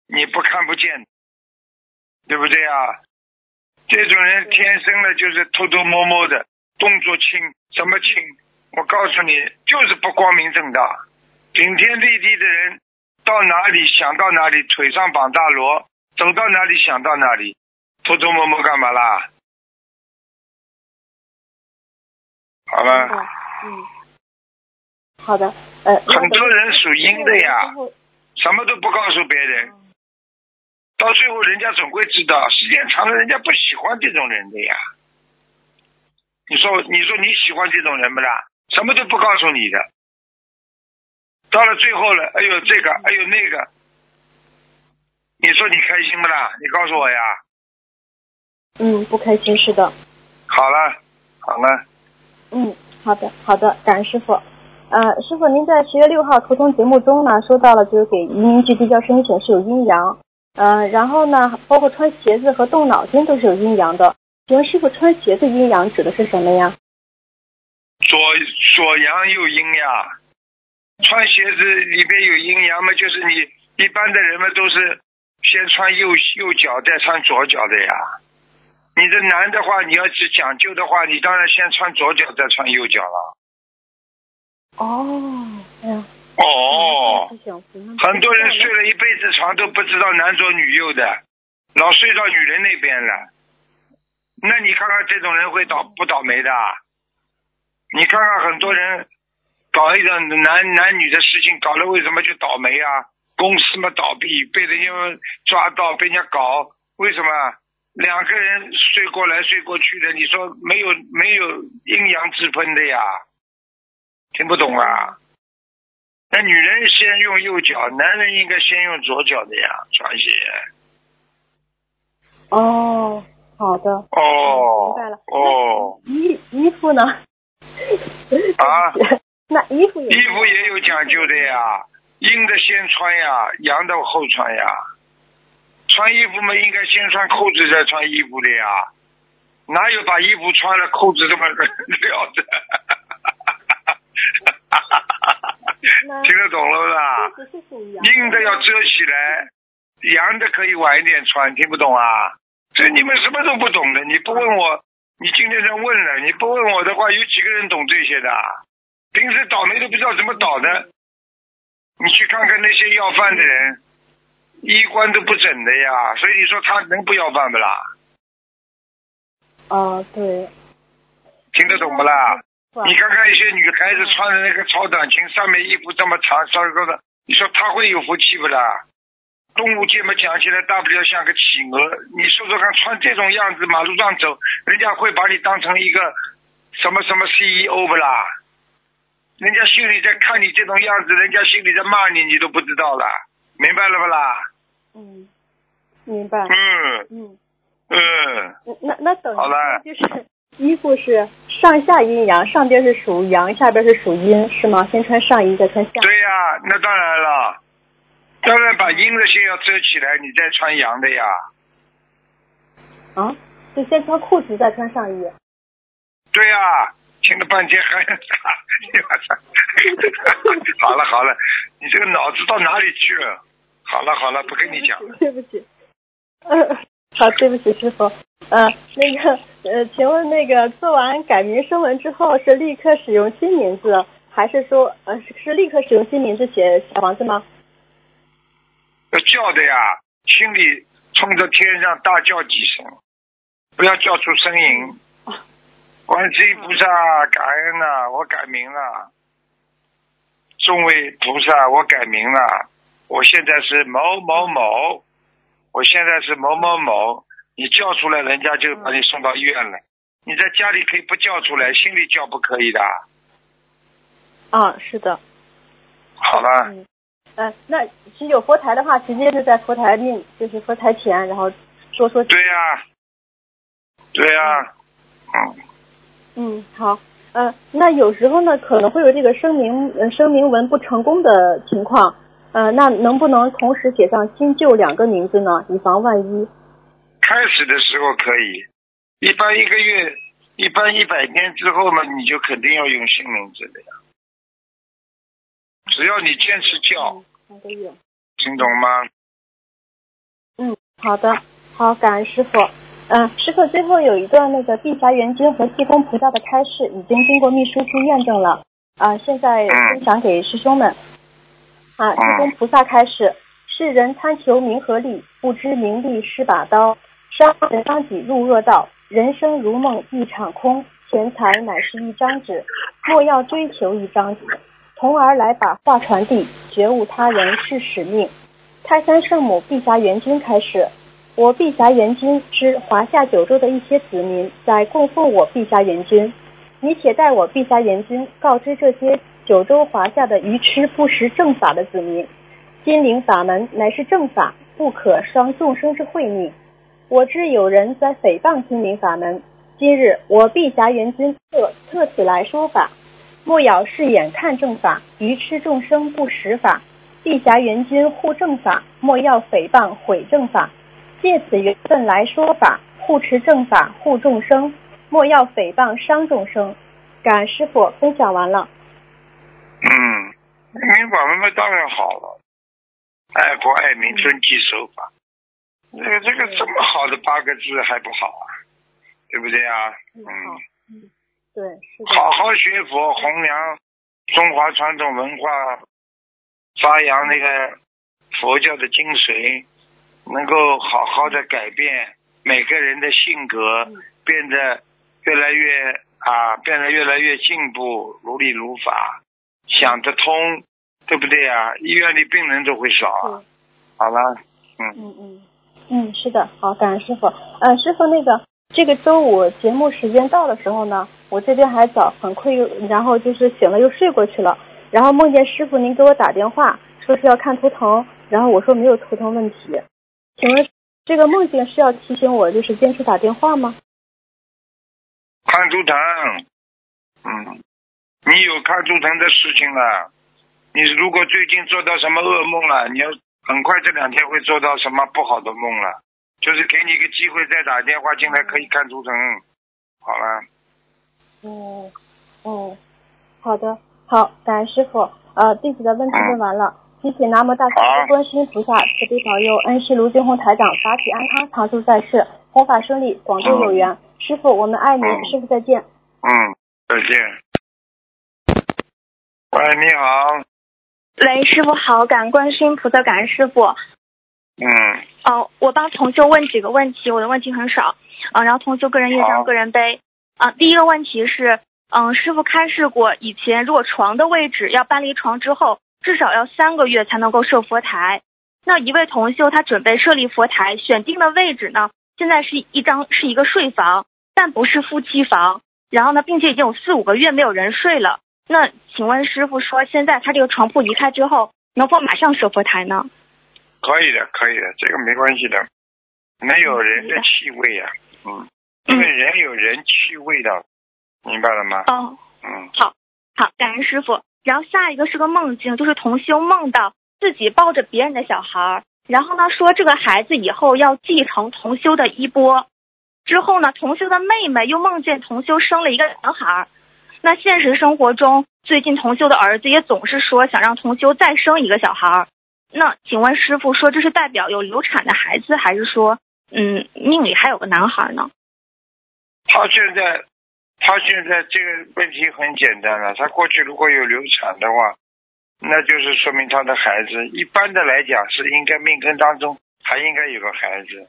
你不看不见，对不对啊？这种人天生的就是偷偷摸摸的，动作轻，什么轻？我告诉你，就是不光明正大。顶天立地的人，到哪里想到哪里，腿上绑大锣，走到哪里想到哪里，偷偷摸摸干嘛啦？好吧，嗯，好的，呃，很多人属阴的呀什么都不告诉别人，到最后人家总归知道，时间长了人家不喜欢这种人的呀。你说，你说你喜欢这种人不啦？什么都不告诉你的，到了最后了，哎呦这个，哎呦那个，你说你开心不啦？你告诉我呀。嗯，不开心是的。好了，好了，嗯，好的，好的，感恩师傅。呃，师傅，您在十月六号图腾节目中呢，说到了就是给移民局递交申请是有阴阳，呃，然后呢，包括穿鞋子和动脑筋都是有阴阳的。请问师傅，穿鞋子阴阳指的是什么呀？左左阳右阴呀。穿鞋子里边有阴阳嘛，就是你一般的人们都是先穿右右脚，再穿左脚的呀。你这男的话，你要是讲究的话，你当然先穿左脚，再穿右脚了。哦，哎呀，哦，很多人睡了一辈子床都不知道男左女右的，老睡到女人那边了。那你看看这种人会倒不倒霉的？你看看很多人搞一种男男女的事情，搞了为什么就倒霉啊？公司嘛倒闭，被人家抓到，被人家搞，为什么？两个人睡过来睡过去的，你说没有没有阴阳之分的呀？听不懂啊？那女人先用右脚，男人应该先用左脚的呀，穿鞋。哦，好的，哦明白了。哦，衣衣服呢？啊，那衣服也衣服也有讲究的呀，阴的先穿呀，阳的后穿呀。穿衣服嘛，应该先穿裤子再穿衣服的呀，哪有把衣服穿了裤子这么撂着？那 听得懂了吧？裤子是属阳阴的要遮起来，阳的可以晚一点穿，听不懂啊？这你们什么都不懂的，你不问我，你今天在问了，你不问我的话，有几个人懂这些的？平时倒霉都不知道怎么倒的，你去看看那些要饭的人，衣冠都不整的呀，所以你说他能不要饭不啦？啊，对。听得懂不啦？你看看一些女孩子穿的那个超短裙，上面衣服这么长，稍高的，你说她会有福气不啦？动物界嘛讲起来，大不了像个企鹅。你说说看，穿这种样子马路上走，人家会把你当成一个什么什么 CEO 不啦？人家心里在看你这种样子，人家心里在骂你，你都不知道了，明白了不啦？嗯，明白。嗯嗯嗯，那那等于好了就是衣服是上下阴阳，上边是属阳，下边是属阴，是吗？先穿上衣，再穿下。对呀、那当然了，当然把阴的先要遮起来，你再穿阳的呀。啊，就先穿裤子，再穿上衣。对呀、听了半天还！好了好了，你这个脑子到哪里去了？好了好了，不跟你讲了。对不起。嗯，好，对不起，师傅。呃，那个，呃，请问那个做完改名声纹之后，是立刻使用新名字，还是说，呃，是是立刻使用新名字写小房子吗？要叫的呀，心里冲着天上大叫几声，不要叫出声音。观世音菩萨，感恩呐、我改名了。众位菩萨，我改名了，我现在是某某某，我现在是某某某。你叫出来，人家就把你送到医院了。你在家里可以不叫出来，心里叫不可以的。啊，是的。好了，嗯。呃，那是有佛台的话，直接就在佛台面，就是佛台前，然后说说。对呀、对呀、嗯，嗯，好。呃，那有时候呢，可能会有这个声明呃声明文不成功的情况。呃，那能不能同时写上新旧两个名字呢？以防万一。开始的时候可以，一般一个月，一般一百天之后呢，你就肯定要用新名字的呀。只要你坚持叫，三个月。听懂吗？嗯，好的，好，感恩师傅。嗯、师傅最后有一段那个碧霞元君和济公菩萨的开示，已经经过秘书处验证了。啊、现在分享给师兄们。啊，济公菩萨开始：世人贪求名和利，不知名利是把刀，伤人伤己入恶道。人生如梦一场空，钱财乃是一张纸，莫要追求一张纸，从而来把话传递，觉悟他人是使命。泰山圣母碧霞元君开始：我碧霞元君之华夏九州的一些子民在供奉我碧霞元君，你且代我碧霞元君告知这些九州华夏的愚痴不识正法的子民，心灵法门乃是正法，不可伤众生之慧命。我知有人在诽谤心灵法门，今日我碧霞元君特特此来说法，莫要视眼看正法，愚痴众生不识法。碧霞元君护正法，莫要诽谤毁正法。借此缘分来说法，护持正法护众生，莫要诽谤伤众生。感师傅分享完了。嗯，民法文嘛当然好了，爱国爱民，遵纪守法。这个这个这么好的八个字还不好啊？对不对啊？嗯，对，是的，好好学佛，弘扬中华传统文化，发扬那个佛教的精髓，能够好好的改变每个人的性格，嗯变得越来越啊，变得越来越进步，如理如法，想得通，对不对啊？医院里病人都会少啊。好了，嗯，嗯嗯嗯，是的，好，感恩师傅。呃，师傅，那个这个周五节目时间到的时候呢，我这边还早，很困又，然后就是醒了又睡过去了，然后梦见师傅您给我打电话，说是要看图腾，然后我说没有图腾问题，请问这个梦境是要提醒我就是坚持打电话吗？看图腾，嗯，你有看图腾的事情了。你如果最近做到什么噩梦了，你要很快这两天会做到什么不好的梦了，就是给你一个机会再打电话进来可以看图腾。好了，哦，哦，好的，好，感恩师傅。呃，弟子的问题问完了，谢谢南无大慈好悲观世音菩萨慈悲保佑，恩师卢俊宏台长法体安康，长寿在世，弘法顺利，广度有缘。师傅，我们爱您，嗯师傅再见。嗯，再见。喂，你好。喂，师傅好，感恩观世音菩萨，感恩师傅。嗯，哦，我帮同修问几个问题，我的问题很少，啊、然后同修个人业好障个人背。啊、第一个问题是，嗯，师傅开示过，以前如果床的位置要搬离床之后，至少要三个月才能够设佛台。那一位同修他准备设立佛台，选定的位置呢，现在是一张是一个睡房，但不是夫妻房。然后呢，并且已经有四五个月没有人睡了。那请问师傅说，现在他这个床铺离开之后，能否马上设佛台呢？可以的，可以的，这个没关系的，没有人的气味呀、嗯，因为人有人气味的，明白了吗？哦，嗯，好，感恩师傅。然后下一个是个梦境，就是同修梦到自己抱着别人的小孩儿，然后呢说这个孩子以后要继承同修的衣钵。之后呢，同修的妹妹又梦见同修生了一个男孩儿。那现实生活中，最近同修的儿子也总是说想让同修再生一个小孩儿。那请问师傅说这是代表有流产的孩子，还是说嗯命里还有个男孩呢？他现在，他现在这个问题很简单了，他过去如果有流产的话，那就是说明他的孩子，一般的来讲是应该命根当中还应该有个孩子，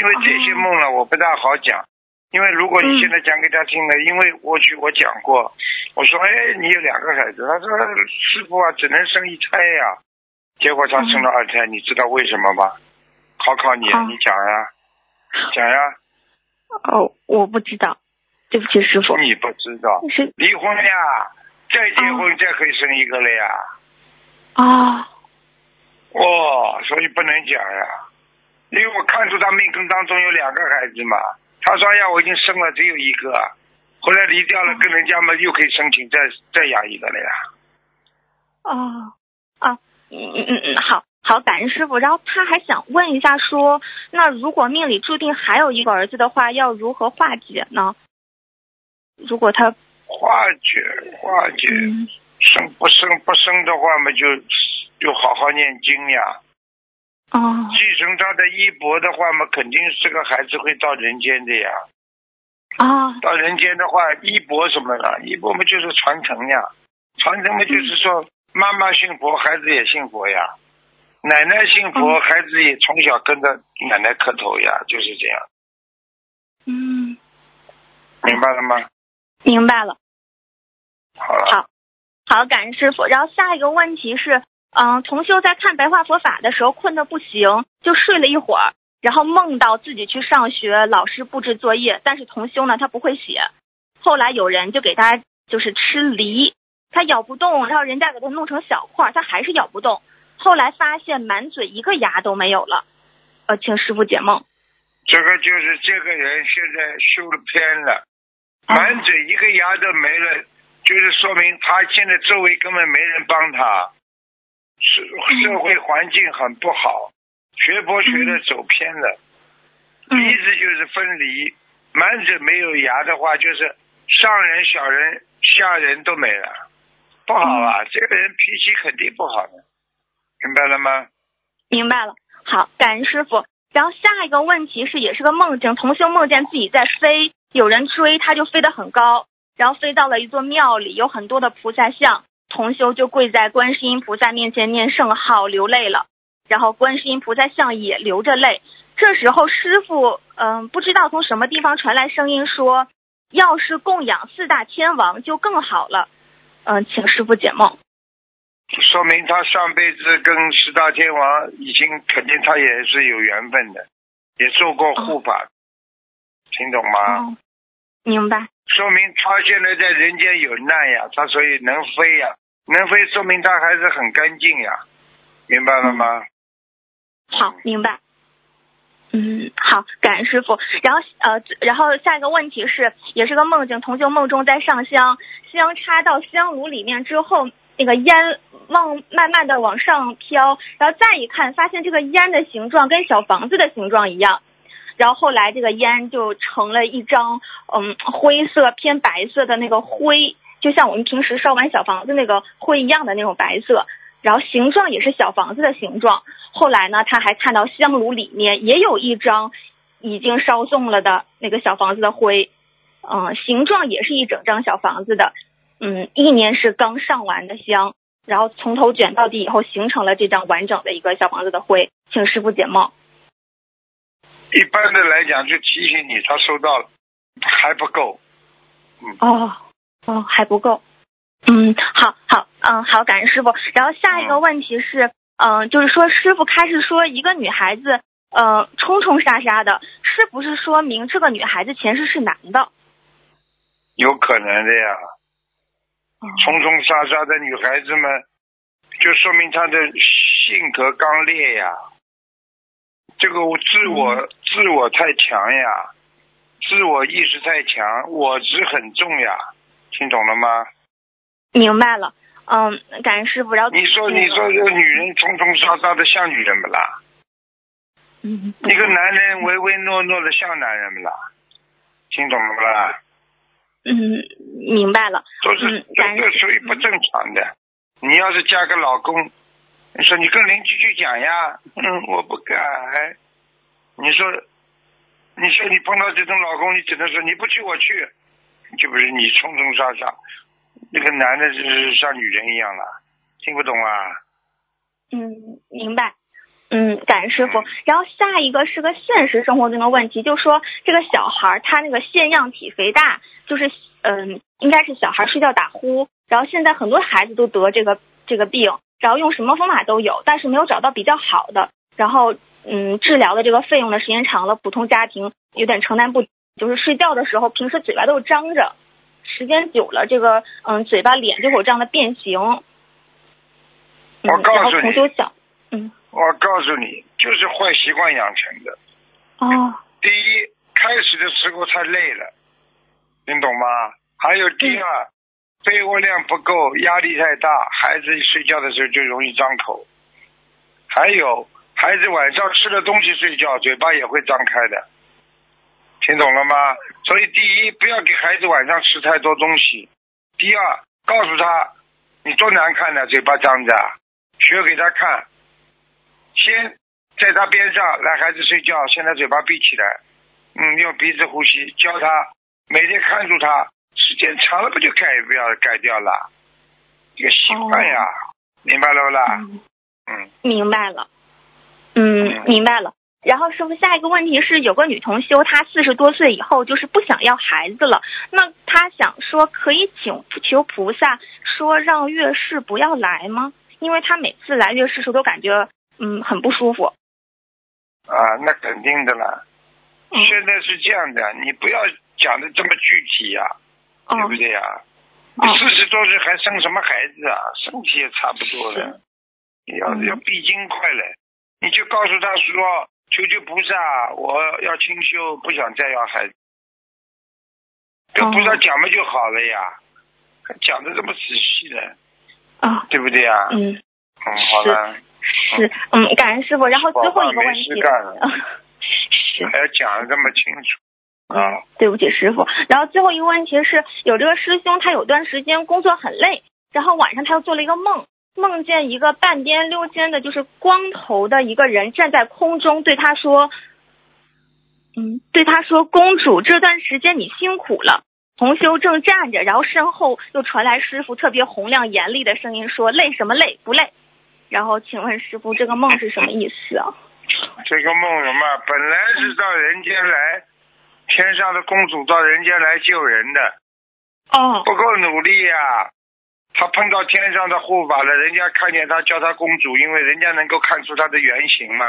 因为这些梦呢，我不大好讲。因为如果你现在讲给他听了，因为过去我讲过，我说哎，你有两个孩子，他说师傅啊，只能生一胎呀、结果他生了二胎，你知道为什么吗？考考你，哦你讲呀，讲呀，哦，我不知道，对不起师傅。你不知道，是。离婚呀，再结婚再可以生一个了呀，啊。哦，所以不能讲呀，因为我看出他命根当中有两个孩子嘛，他说哎呀，我已经生了只有一个，后来离掉了，跟人家嘛又可以申请再再养一个了呀。哦，啊，嗯嗯嗯嗯，好好，感恩师傅。然后他还想问一下说，那如果命里注定还有一个儿子的话，要如何化解呢？如果他化解化解，嗯生不生不生的话嘛，就就好好念经呀。哦。继承他的衣钵的话嘛，肯定这个孩子会到人间的呀。啊到人间的话，衣钵什么的，衣钵嘛就是传承呀，传承嘛就是说妈妈信佛，孩子也信佛呀，奶奶信佛，嗯孩子也从小跟着奶奶磕头呀，就是这样，嗯，明白了吗？明白了。好了，好。好，感恩师傅。然后下一个问题是，嗯，同修在看白话佛法的时候困得不行，就睡了一会儿，然后梦到自己去上学，老师布置作业，但是同修呢他不会写。后来有人就给他就是吃梨，他咬不动，然后人家给他弄成小块，他还是咬不动。后来发现满嘴一个牙都没有了，呃，请师傅解梦。这个就是这个人现在修了偏了，满嘴一个牙都没了，就是说明他现在周围根本没人帮他，社社会环境很不好，学佛学的走偏了。嗯鼻子就是分离，满嘴没有牙的话，就是上人、小人、下人都没了，不好啊！这个人脾气肯定不好的，明白了吗？明白了，好，感恩师傅。然后下一个问题是，也是个梦境，同修梦见自己在飞，有人追，他就飞得很高，然后飞到了一座庙里，有很多的菩萨像，同修就跪在观世音菩萨面前念圣号，流泪了，然后观世音菩萨像也流着泪。这时候师傅，嗯、不知道从什么地方传来声音说，要是供养四大天王就更好了，嗯、请师傅解梦。说明他上辈子跟四大天王已经肯定他也是有缘分的，也做过护法，听懂吗？哦，明白。说明他现在在人间有难呀，他所以能飞呀，能飞说明他还是很干净呀，明白了吗？好，明白。嗯，好，感恩师傅。然后呃，然后下一个问题是，也是个梦境，同修梦中在上香，香插到香炉里面之后，那个烟往慢慢的往上飘，然后再一看，发现这个烟的形状跟小房子的形状一样。然后后来这个烟就成了一张嗯灰色偏白色的那个灰，就像我们平时烧完小房子那个灰一样的那种白色。然后形状也是小房子的形状。后来呢，他还看到香炉里面也有一张已经烧送了的那个小房子的灰，嗯，形状也是一整张小房子的，嗯，意念是刚上完的香，然后从头卷到底以后形成了这张完整的一个小房子的灰，请师傅解梦。一般的来讲，就提醒你，他收到了还不够。嗯。哦哦，还不够。嗯，好好，嗯，好，感恩师傅。然后下一个问题是，嗯，就是说师傅开始说一个女孩子，呃，冲冲杀杀的，是不是说明这个女孩子前世是男的？有可能的呀。冲冲杀杀的女孩子们，就说明她的性格刚烈呀。这个自我自我太强呀，自我意识太强，我执很重呀，听懂了吗？明白了，嗯，感恩师傅。然后你说，你说这个女人冲冲杀杀的像女人不啦？嗯。一个男人唯唯诺诺的像男人不啦？听懂了不啦？嗯，明白了。都是这这属于不正常的。你要是嫁个老公。你说你跟邻居去讲呀？嗯，我不敢。你说，你说你碰到这种老公，你只能说你不去，我去。就不是你冲冲杀杀，那个男的就是像女人一样了，听不懂啊？嗯，明白。嗯，感恩师傅。然后下一个是个现实生活中的问题，就说这个小孩他那个腺样体肥大，就是嗯，应该是小孩睡觉打呼，然后现在很多孩子都得这个这个病。然后用什么方法都有，但是没有找到比较好的。然后，嗯，治疗的这个费用的时间长了，普通家庭有点承担不。就是睡觉的时候，平时嘴巴都是张着，时间久了，这个嗯，嘴巴脸就会有这样的变形。我告诉你，嗯，我告诉你，就是坏习惯养成的。哦。第一，开始的时候太累了，听懂吗？还有第二。被窝量不够，压力太大，孩子睡觉的时候就容易张口。还有，孩子晚上吃了东西睡觉，嘴巴也会张开的。听懂了吗？所以，第一，不要给孩子晚上吃太多东西；第二，告诉他你多难看的嘴巴张着，学给他看。先在他边上来，孩子睡觉，现在嘴巴闭起来，嗯，用鼻子呼吸，教他每天看住他。时间长了不就改不要改掉了？一个习惯呀，明白了不啦？嗯，明白了。嗯，明白了。然后师傅，下一个问题是，有个女同修，她四十多岁以后就是不想要孩子了，那她想说可以请求菩萨说让月事不要来吗？因为她每次来月事时候都感觉嗯很不舒服。啊，那肯定的啦。现在是这样的，你不要讲的这么具体呀。对不对呀？四十多岁还生什么孩子啊？身体也差不多了，要要闭经快了。你就告诉他说：“求求菩萨，我要清修，不想再要孩子。”跟菩萨讲嘛就好了呀，讲的这么仔细的，啊，对不对呀？嗯，嗯，好了，是，嗯，感恩师傅。然后最后一个问题，是还要讲的这么清楚。啊，对不起，师傅。然后最后一个问题是有这个师兄，他有段时间工作很累，然后晚上他又做了一个梦，梦见一个半边溜肩的，就是光头的一个人站在空中，对他说，嗯，对他说，公主这段时间你辛苦了。同修正站着，然后身后又传来师傅特别洪亮严厉的声音说，累什么累，不累。然后请问师傅，这个梦是什么意思啊？这个梦什么？本来是到人间来。天上的公主到人间来救人的，哦，不够努力呀！他碰到天上的护法了，人家看见他叫他公主，因为人家能够看出他的原型嘛。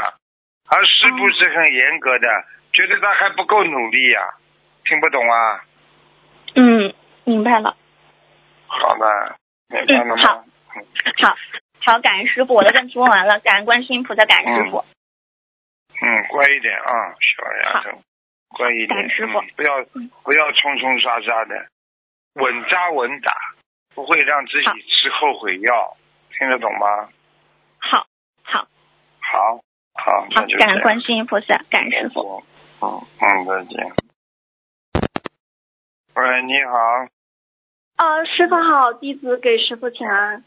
而是不是很严格的，觉得他还不够努力呀，听不懂啊？嗯，明白了。好的，明白了吗？好，好，好，感恩师傅，我的问题问完了，感恩观世音菩萨，感恩师傅。嗯，乖一点啊，小丫头。乖一点，师傅，不要不要冲冲杀杀的，稳扎稳打，不会让自己吃后悔药，听得懂吗？好，好，好，好，好，感恩观世音菩萨，感恩师傅。好，嗯，再见。喂，你好。啊，师傅好，弟子给师傅请安。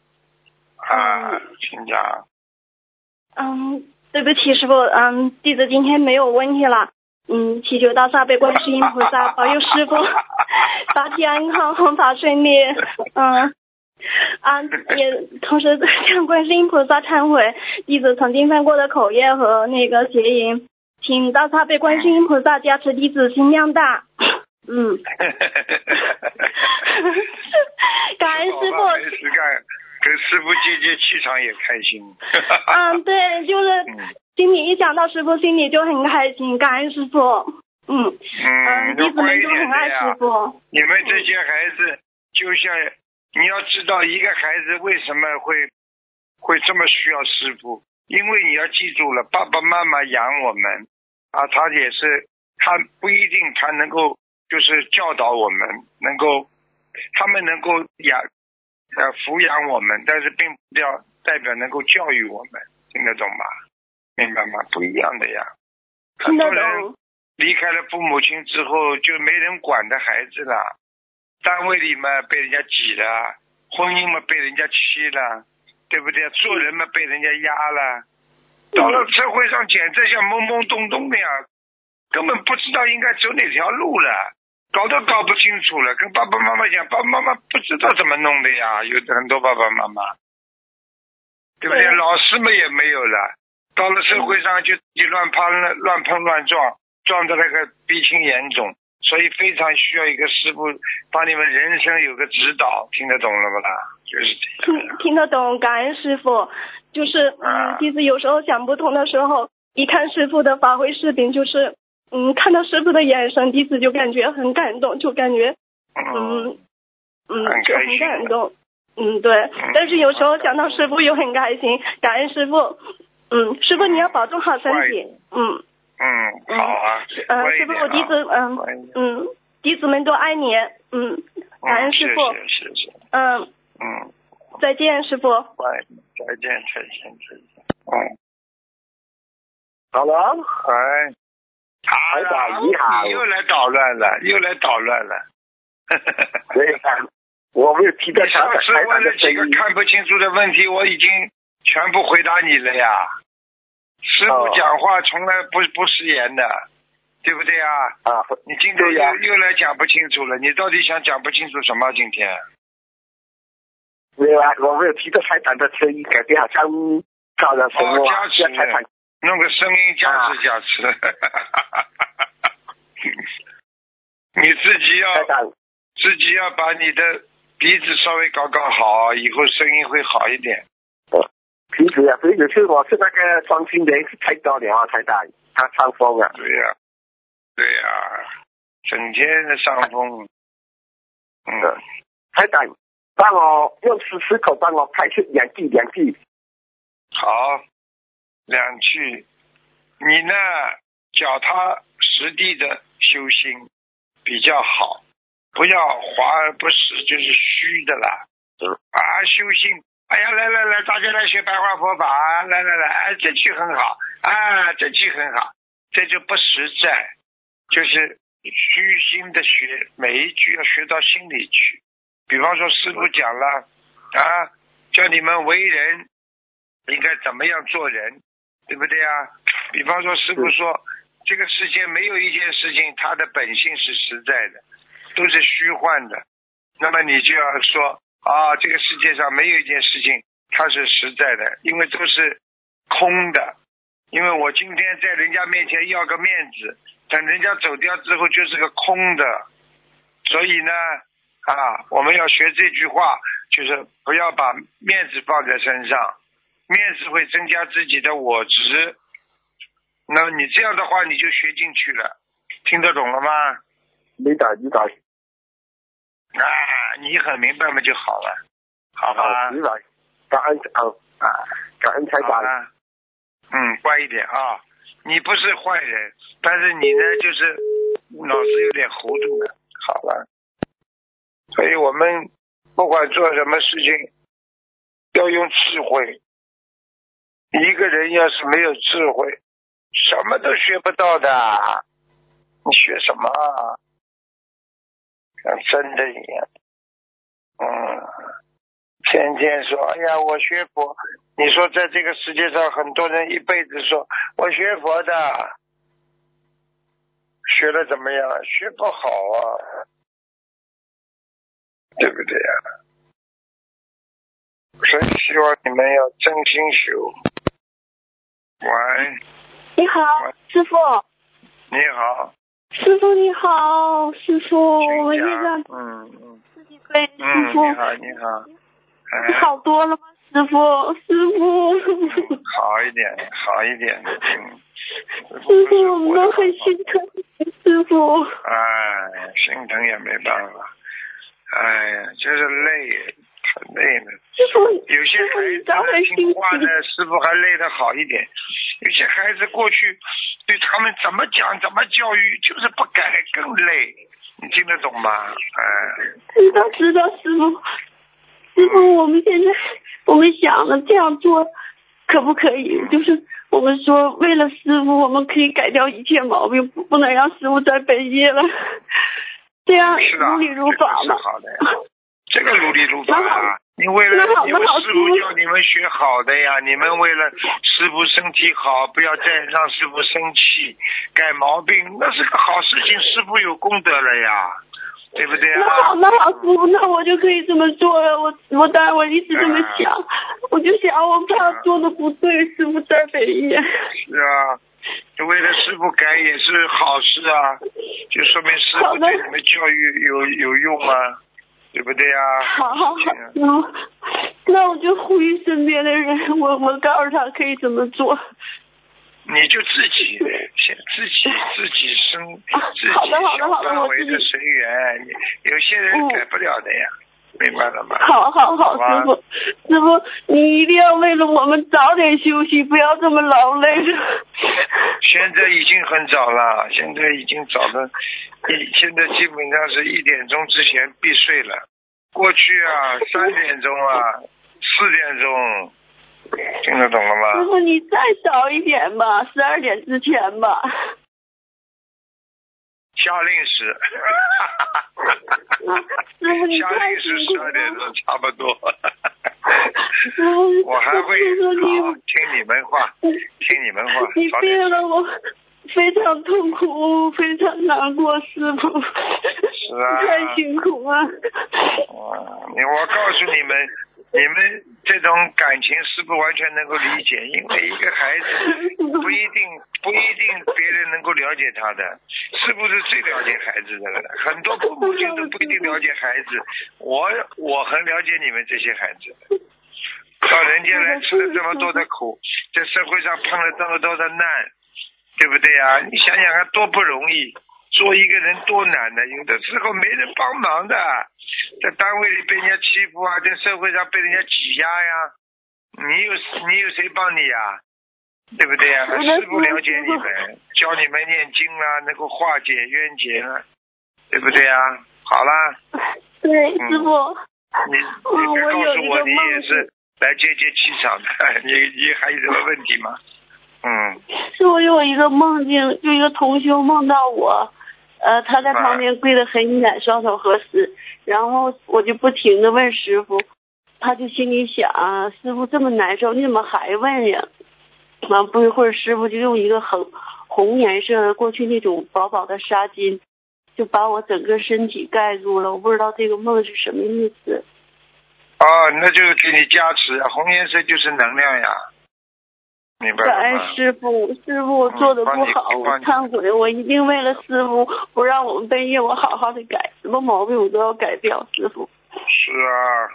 啊，请讲。嗯，对不起，师傅，嗯，弟子今天没有问题了。嗯，祈求大慈悲观世音菩萨保佑师傅法体安康，弘法顺利。嗯，啊，也同时向观世音菩萨忏悔弟子曾经犯过的口业和那个邪淫，请大慈悲观世音菩萨加持弟子心量大。嗯，感恩师傅。没事干，跟师傅接接气场也开心。嗯，对，就是心里一想到师傅，心里就很开心。感恩师傅。嗯嗯，弟子们都很爱师傅。你们这些孩子，就像你要知道，一个孩子为什么会会这么需要师傅？因为你要记住了，爸爸妈妈养我们啊，他也是，他不一定他能够。就是教导我们能够，他们能够养呃抚养我们，但是并不要代表能够教育我们，听得懂吗？明白吗？不一样的呀。很多人离开了父母亲之后就没人管的孩子了，单位里嘛被人家挤了，婚姻嘛被人家欺了，对不对？做人嘛被人家压了，到了社会上简直像懵懵懂懂的呀，根本不知道应该走哪条路了。搞都搞不清楚了，跟爸爸妈妈讲，爸爸妈妈不知道怎么弄的呀。有很多爸爸妈妈，对不对？老师们也没有了，到了社会上就你乱碰乱乱碰乱撞，撞的那个鼻青眼肿，所以非常需要一个师傅帮你们人生有个指导，听得懂了不啦？就是这听得懂，感恩师傅。就是嗯，弟子有时候想不通的时候，一看师傅的发挥视频，就是。嗯，看到师傅的眼神，弟子就感觉很感动，就感觉，嗯嗯，就很感动，嗯对。但是有时候想到师傅又很开心，感恩师傅，嗯，师傅你要保重好身体，嗯。嗯好啊，嗯师傅我弟子嗯嗯弟子们都爱你，嗯感恩师傅，谢谢谢谢，嗯。嗯。再见师傅，再见再见再见，嗯。好了，哎。台长你好，又来捣乱了，又来捣乱了。对呀，我没有提到上次问了几个看不清楚的问题，我已经全部回答你了呀。师傅讲话从来不不食言的，对不对啊？啊，你今天又又来讲不清楚了，你到底想讲不清楚什么？今天？没有啊，我没有提到台长的声音，感觉好像搞了什么加持。弄个声音加持加持，你自己要自己要把你的鼻子稍微搞搞好，以后声音会好一点。平时啊，所以有时我是那个装新人是太高了啊，太大，他伤风啊。对呀，对呀，整天的伤风。嗯，太大，帮我用十四口帮我拍出两句两句。好。两句，你呢？脚踏实地的修心比较好，不要华而不实，就是虚的啦。啊，修心，哎呀，来来来，大家来学白话佛法，来来来，哎，这句很好，啊，这句很好，这就不实在，就是虚心的学，每一句要学到心里去。比方说，师傅讲了啊，叫你们为人应该怎么样做人。对不对啊？比方说，师傅说，这个世界没有一件事情它的本性是实在的，都是虚幻的。那么你就要说啊，这个世界上没有一件事情它是实在的，因为都是空的。因为我今天在人家面前要个面子，等人家走掉之后就是个空的。所以呢，啊，我们要学这句话，就是不要把面子放在身上。面子会增加自己的我值，那你这样的话你就学进去了，听得懂了吗？明白，明白。啊，你很明白嘛就好了，好吧？明白，感恩啊啊，感恩才长。嗯，乖一点啊！你不是坏人，但是你呢，就是脑子有点糊涂了。好了，所以我们不管做什么事情，要用智慧。一个人要是没有智慧，什么都学不到的。你学什么？像真的一样。嗯，天天说，哎呀，我学佛。你说在这个世界上，很多人一辈子说我学佛的，学的怎么样？学不好啊，对不对呀？所以希望你们要真心修。喂，你好，师傅。你好。师傅你好，师傅，我们请业障讲嗯嗯自己背，师嗯，傅你好你好。你哎，好多了吗？师傅，师傅，嗯好一点，好一点，嗯。师傅，我们都很心疼，师傅。哎，心疼也没办法，哎呀，就是累，很累呢。师傅，有些孩子呢听话呢，师傅还累得好一点；有些孩子过去对他们怎么讲、怎么教育，就是不改，更累。你听得懂吗？哎，知道知道，师傅，师傅，我们现在我们想了这样做，可不可以？就是我们说，为了师傅，我们可以改掉一切毛病，不不能让师傅再背业了，这样如理如法这个嘛。这个如理如法啊！你为了那好因为那好师傅叫你们学好的呀，你们为了师傅身体好，不要再让师傅生气，改毛病，那是个好事情，师傅有功德了呀，对不对啊那啊好，？那好，师傅，那我就可以这么做了。我我当然我一直这么想，我就想我怕做的不对，师傅再背业。是啊，为了师傅改也是好事啊，就说明师傅对你们教育有有用啊，对不对啊？好好好，那那我就呼吁身边的人，我我告诉他可以怎么做。你就自己先自己 自己生自己好的好的小好的范围的随缘，你有些人嗯改不了的呀，明白了吗？好好好，吧师傅，师傅，你一定要为了我们早点休息，不要这么劳累了。现在已经很早了，现在已经早的，一现在基本上是一点钟之前必睡了。过去啊，三点钟啊，四点钟，听得懂了吗师吗？傅，你再早一点吧，十二点之前吧。下令时，下令时十二点。钟差不多。我还会听你们话，听你们话，你早点病了，我非常痛苦，非常难过，师傅。是啊太辛苦了。哦，你我告诉你们，你们这种感情师傅完全能够理解，因为一个孩子不一定不一定别人能够了解他的，是不是最了解孩子的了？很多父母亲都不一定了解孩子，我我很了解你们这些孩子。到人间来吃了这么多的苦，在社会上碰了这么多的难，对不对啊？你想想看，多不容易，做一个人多难的，有的时候没人帮忙的，在单位里被人家欺负啊，在社会上被人家挤压呀，你有你有谁帮你呀？对不对呀？我的师傅了解你们，教你们念经啦，能够化解冤结啊，对不对呀？好啦，对，嗯师傅。你嗯你别告诉我你也是来接接气场的，你你还有什么问题吗？嗯，是我有一个梦境，就一个同修梦到我，呃，他在旁边跪得很远，双手合十，然后我就不停的问师傅，他就心里想，师傅这么难受，你怎么还问呀？完不一会儿，师傅就用一个很红颜色的过去那种薄薄的纱巾，就把我整个身体盖住了。我不知道这个梦是什么意思。哦，那就是给你加持啊，红颜色就是能量呀，明白感恩？师傅，师傅我做的不好，我忏悔，我一定为了师傅，不让我们背业，我好好的改，什么毛病我都要改掉，师傅。是啊，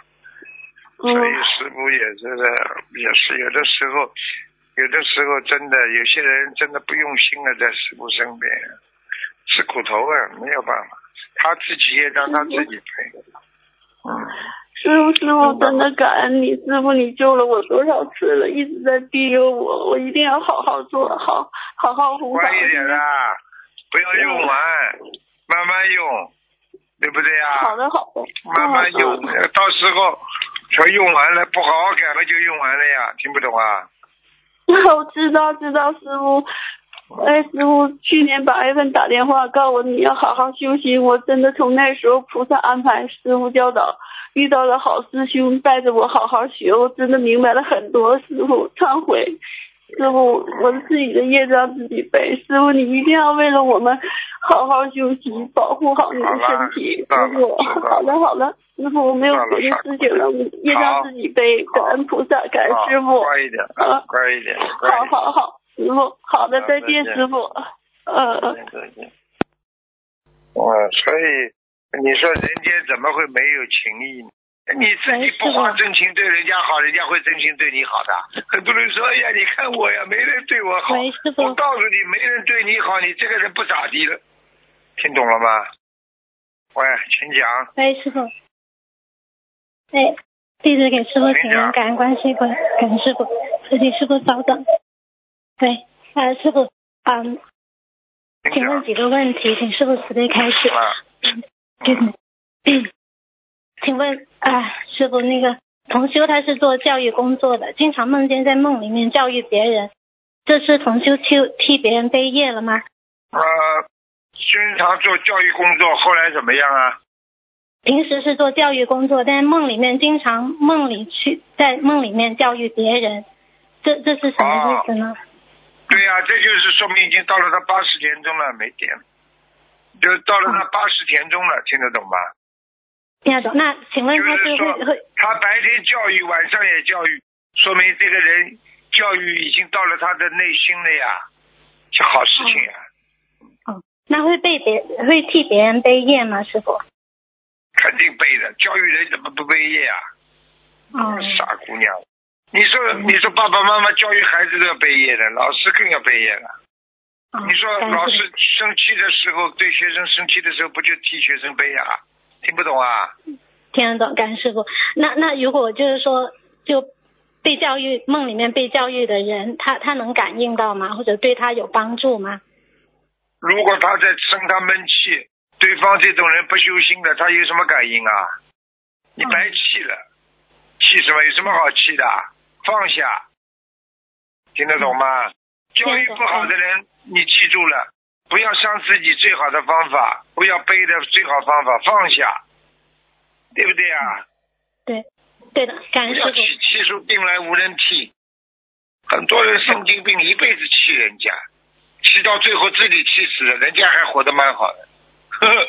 所以嗯，师傅也是的，也是有的时候，有的时候真的有些人真的不用心了，在师傅身边吃苦头啊，没有办法，他自己也让他自己背。嗯，师傅，师傅真的感恩你，师傅你救了我多少次了，一直在庇佑我，我一定要好好做好，好好弘法。快一点啦，不要用完，慢慢用，对不对啊？好的，好的。慢慢用，嗯到时候全用完了，不好好改了就用完了呀，听不懂啊？我知道，知道，师傅。哎，师傅，去年八月份打电话告我你要好好修行，我真的从那时候菩萨安排，师傅教导，遇到了好师兄带着我好好学，我真的明白了很多。师傅忏悔，师傅我自己的业障自己背。师傅你一定要为了我们好好休息，保护好你的身体。师傅，好的好的，师傅我没有别的事情了，业障自己背，感恩菩萨，感恩师傅。乖一点，啊，乖一点，好好好，师傅，好的，再见，师傅。嗯嗯。再见。哇，所以。你说人间怎么会没有情义呢？你自己不花真情对人家好，人家会真心对你好的。很多人说：“哎呀，你看我呀，没人对我好。”我告诉你，没人对你好，你这个人不咋地了。听懂了吗？喂，请讲。喂，师傅。哎，弟子给师傅请安，感恩关系，感恩师傅，自己师傅稍等。对，呃，师傅，嗯，请问几个问题，请师傅慈悲开始。请问啊，师傅，那个同修他是做教育工作的，经常梦见在梦里面教育别人，这是同修替替别人背业了吗？呃，经常做教育工作，后来怎么样啊？平时是做教育工作，但是梦里面经常梦里去在梦里面教育别人，这这是什么意思呢？对呀，这就是说明已经到了他八十年中了，没电。就到了那八十田中了，听得懂吗？听得懂。那请问他是会会？他白天教育，晚上也教育，说明这个人教育已经到了他的内心了呀，是好事情呀。哦，那会被别会替别人背业吗，师傅？肯定背的，教育人怎么不背业啊？哦。傻姑娘，你说你说爸爸妈妈教育孩子都要背业的，老师更要背业了。你说老师生气的时候，对学生生气的时候，不就替学生背啊？听不懂啊？听得懂，感恩师傅。那那如果就是说，就被教育梦里面被教育的人，他他能感应到吗？或者对他有帮助吗？如果他在生他闷气，对方这种人不修心的，他有什么感应啊？你白气了，气什么？有什么好气的？放下，听得懂吗？教育不好的人。你记住了，不要伤自己最好的方法，不要背的最好方法放下，对不对啊？对，对的，感恩师傅。气气出病来无人替，很多人神经病一辈子气人家，气到最后自己气死了，人家还活得蛮好的。呵呵。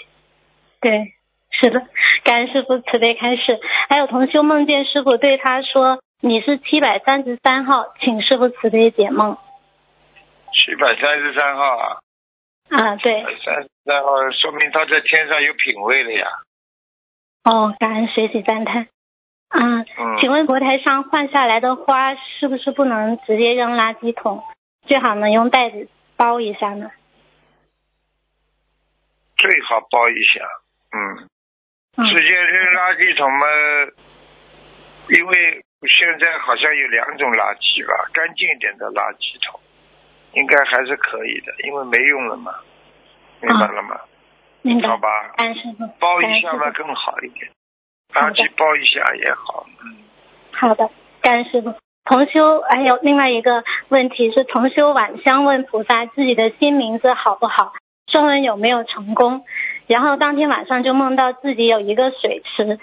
对，是的，感恩师傅慈悲开示。还有同修梦见师傅对他说：“你是七百三十三号，请师傅慈悲解梦。”七百三十三号啊！啊，对。三十三号说明他在天上有品位了呀。哦，感恩学习赞叹。嗯。嗯。请问佛台上换下来的花是不是不能直接扔垃圾桶？最好能用袋子包一下呢？最好包一下，嗯。直接扔垃圾桶嘛？因为现在好像有两种垃圾吧，干净一点的垃圾桶。应该还是可以的，因为没用了嘛，明白了吗？明白。好吧。包一下嘛更好一点，垃圾包一下也好。嗯。好的，感恩师傅。同修还有另外一个问题是，同修晚香问菩萨自己的新名字好不好，声纹有没有成功？然后当天晚上就梦到自己有一个水池。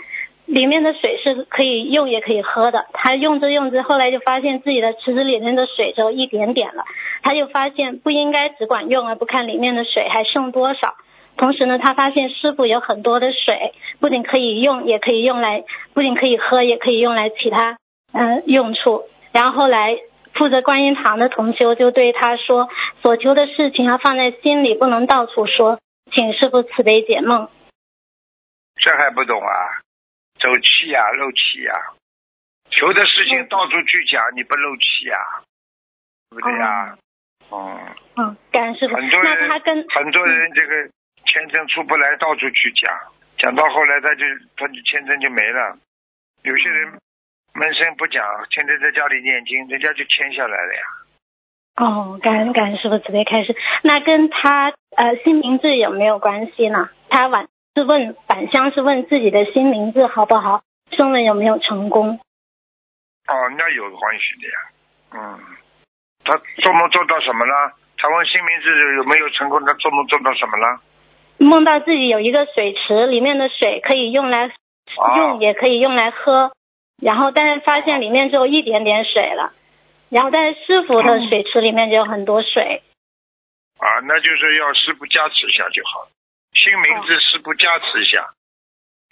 里面的水是可以用也可以喝的，他用着用着，后来就发现自己的池子里面的水只有一点点了，他就发现不应该只管用而不看里面的水还剩多少。同时呢，他发现师傅有很多的水，不仅可以用，也可以用来，不仅可以喝，也可以用来其他嗯用处。然后后来负责观音堂的同修就对他说，所求的事情要放在心里，不能到处说，请师傅慈悲解梦。这还不懂啊？漏气呀，漏气呀！求的事情到处去讲，你不漏气呀？对不对呀？嗯。嗯，感恩师傅。很多人，很多人这个签证出不来，到处去讲，讲到后来他就他就签证就没了。有些人闷声不讲，天天在家里念经，人家就签下来了呀。哦，感恩感恩师傅准备开始。那跟他呃新名字有没有关系呢？他晚。是问返乡，是问自己的新名字好不好？生了有没有成功？哦，那有关系的呀。嗯，他做梦做到什么了？他问新名字有没有成功？他做梦做到什么了？梦到自己有一个水池，里面的水可以用来啊用也可以用来喝，然后但是发现里面只有一点点水了，然后但是师傅的水池里面就有很多水。啊，那就是要师傅加持一下就好。新名字师傅加持一下，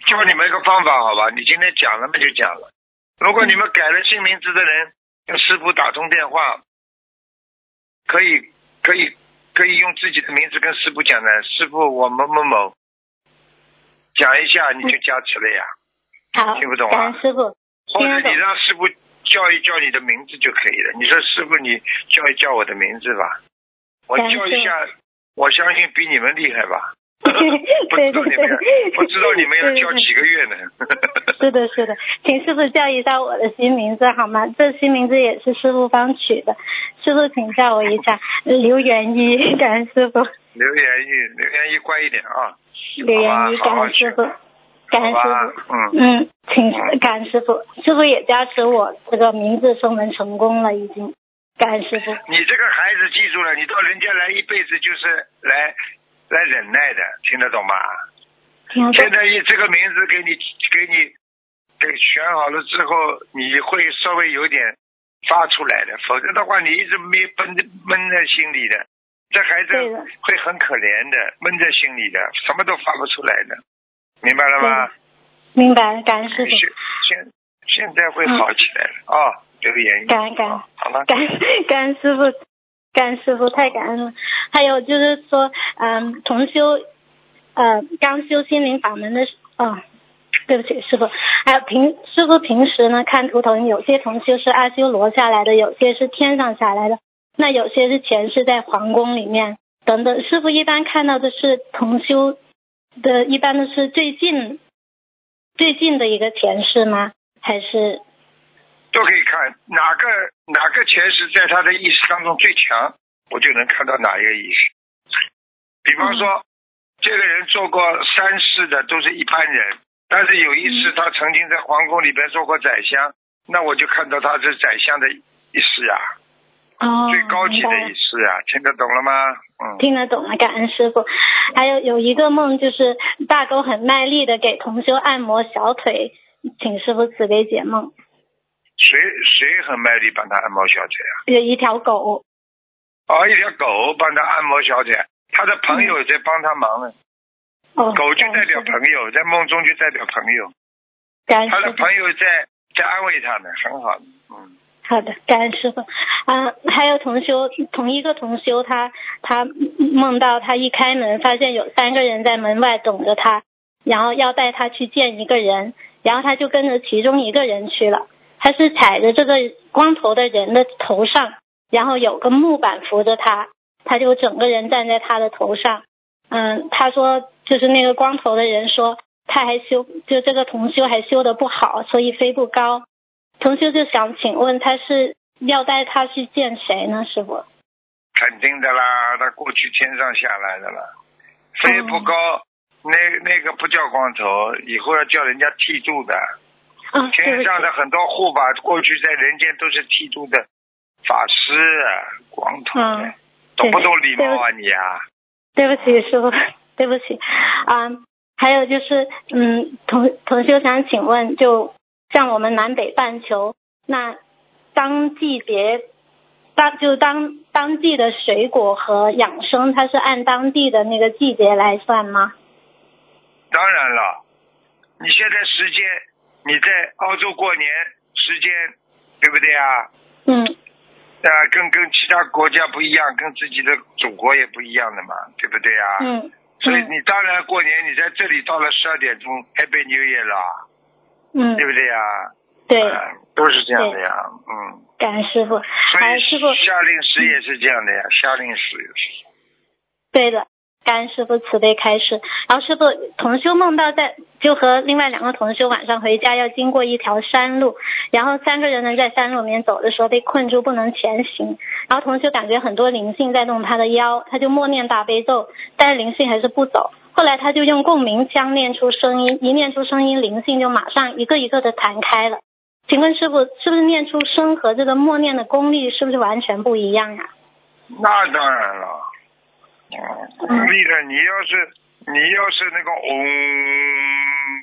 教你们一个方法，好吧？你今天讲了嘛就讲了。如果你们改了新名字的人，跟师傅打通电话，可以可以可以用自己的名字跟师傅讲的，师傅我某某某，讲一下你就加持了呀。好，听不懂啊师傅，或者你。让师傅叫一叫你的名字就可以了。你说师傅，你叫一叫我的名字吧，我叫一下，我相信比你们厉害吧。不 对对知道你们要对，不知道你们要对对叫几个月呢？是的，是的，请师傅叫一下我的新名字好吗？这新名字也是师傅帮取的，师傅请叫我一下刘元一，感恩师傅，刘元一，刘元一乖一点啊。刘元一，感恩师傅，感恩师傅。嗯，嗯，请感恩师傅，师傅也加持我这个名字升文成功了，已经，感恩师傅。你这个孩子记住了，你到人家来一辈子就是来来忍耐的，听得懂吗？现在以这个名字给你给你给选好了之后，你会稍微有点发出来的，否则的话你一直没闷着闷在心里的，这孩子会很可怜的，闷在心里的，什么都发不出来的，明白了吗？明白，感恩师傅。现现现在会好起来了啊，刘言语，感恩感恩啊好了，感恩感恩师傅，感恩师傅太感恩了。还有就是说，嗯，同修，呃，刚修心灵法门的时，哦，对不起，师傅。还有平师傅平时呢看图腾，有些同修是阿修罗下来的，有些是天上下来的，那有些是前世在皇宫里面等等。师傅一般看到的是同修的，一般都是最近最近的一个前世吗？还是都可以看哪个哪个前世在他的意识当中最强，我就能看到哪一个意识。比方说，这个人做过三世的都是一般人，但是有一次他曾经在皇宫里边做过宰相，那我就看到他是宰相的一世啊，哦，最高级的意思呀啊，听得懂了吗？嗯，听得懂了，感恩师傅。还有有一个梦，就是大狗很卖力的给同修按摩小腿，请师傅慈悲解梦。谁谁很卖力帮他按摩小姐啊？有一条狗，哦，一条狗帮他按摩小姐，他的朋友在帮他忙呢。哦，狗就代表朋友，在梦中就代表朋友，他的感恩师傅。朋友在在安慰他呢，很好的，嗯，好的，感恩师傅。啊、还有同修，同一个同修他，他梦到他一开门，发现有三个人在门外等着他，然后要带他去见一个人，然后他就跟着其中一个人去了。他是踩着这个光头的人的头上，然后有个木板扶着他，他就整个人站在他的头上。嗯，他说就是那个光头的人说他还修，就这个同修还修的不好，所以飞不高。同修就想请问他是要带他去见谁呢？师傅？肯定的啦，他过去天上下来的了，飞不高，那那个不叫光头，以后要叫人家剃度的。天上的很多护法过去在人间都是剃度的法师啊，光头的，嗯懂不懂礼貌啊你啊？对不起，师傅，对不起。啊，还有就是，嗯，同同修想请问，就像我们南北半球，那当季节当就当当季的水果和养生，它是按当地的那个季节来算吗？当然了，你现在时间你在澳洲过年时间，对不对啊？嗯，啊，跟跟其他国家不一样，跟自己的祖国也不一样的嘛，对不对啊？嗯，嗯所以你当然过年你在这里到了十二点钟，Happy New Year 了，嗯对，不对呀？对，啊都是这样的呀，嗯。感恩师傅。所以师傅，夏令时也是这样的呀，夏令时也是。对的，感恩师傅慈悲开示。然后师傅同修梦到在就和另外两个同修晚上回家要经过一条山路，然后三个人呢在山路里面走的时候被困住不能前行，然后同修感觉很多灵性在动他的腰，他就默念大悲咒，但是灵性还是不走。后来他就用共鸣腔念出声音，一念出声音，灵性就马上一个一个的弹开了。请问师傅，是不是念出声和这个默念的功力是不是完全不一样呀、那当然了，嗯，功力的，你要是你要是那个嗡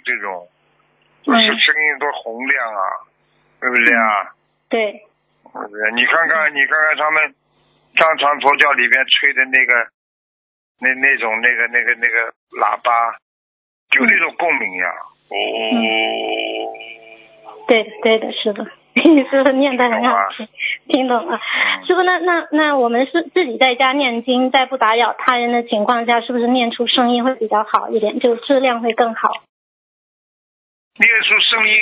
这种，不是声音多洪亮啊，对不对啊？对，对不对？你看看，你看看他们藏传佛教里边吹的那个，那那种那个那个那个喇叭，就那种共鸣呀。哦，对的对的，师傅，师傅念的很好听，听懂了。师傅，那那那我们是自己在家念经，在不打扰他人的情况下，是不是念出声音会比较好一点，就质量会更好？念出声音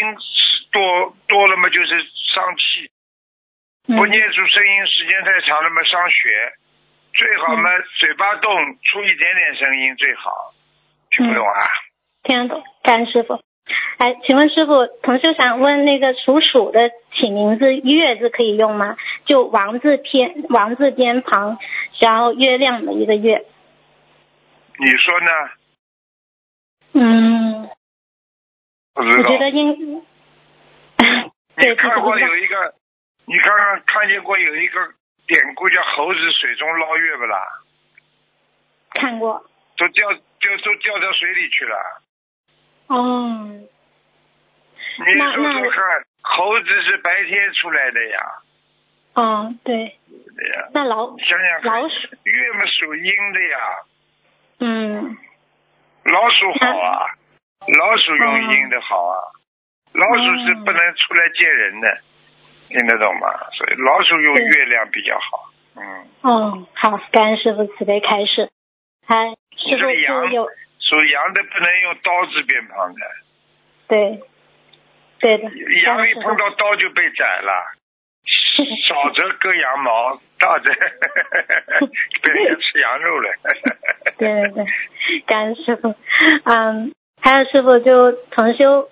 多多了嘛，就是伤气；不念出声音，时间太长了嘛，伤血。最好嘛，嘴巴动，出一点点声音最好。听不懂啊？听得懂，感恩师傅。哎，请问师傅，同学想问那个属鼠的起名字月字可以用吗？就王字偏王字边旁，然后月亮的一个月。你说呢？嗯，不知道。我觉得应。对，你看过有一个，你看看看见过有一个典故叫猴子水中捞月不啦？看过。都掉就都掉到水里去了。哦，你那说说那看，猴子是白天出来的呀，哦，对，对呀。那老想想看，老鼠，月嘛属阴的呀，嗯，老鼠好啊，老鼠用阴的好啊，老鼠是不能出来见人的，听得懂吗？所以老鼠用月亮比较好。嗯，哦，好，感恩师傅慈悲开示。嗨师傅属羊的不能用刀子边旁的，对，对的，羊一碰到刀就被宰了。少则割羊毛，大则被人家吃羊肉了。对对对，感恩师傅。嗯，还有师傅就同修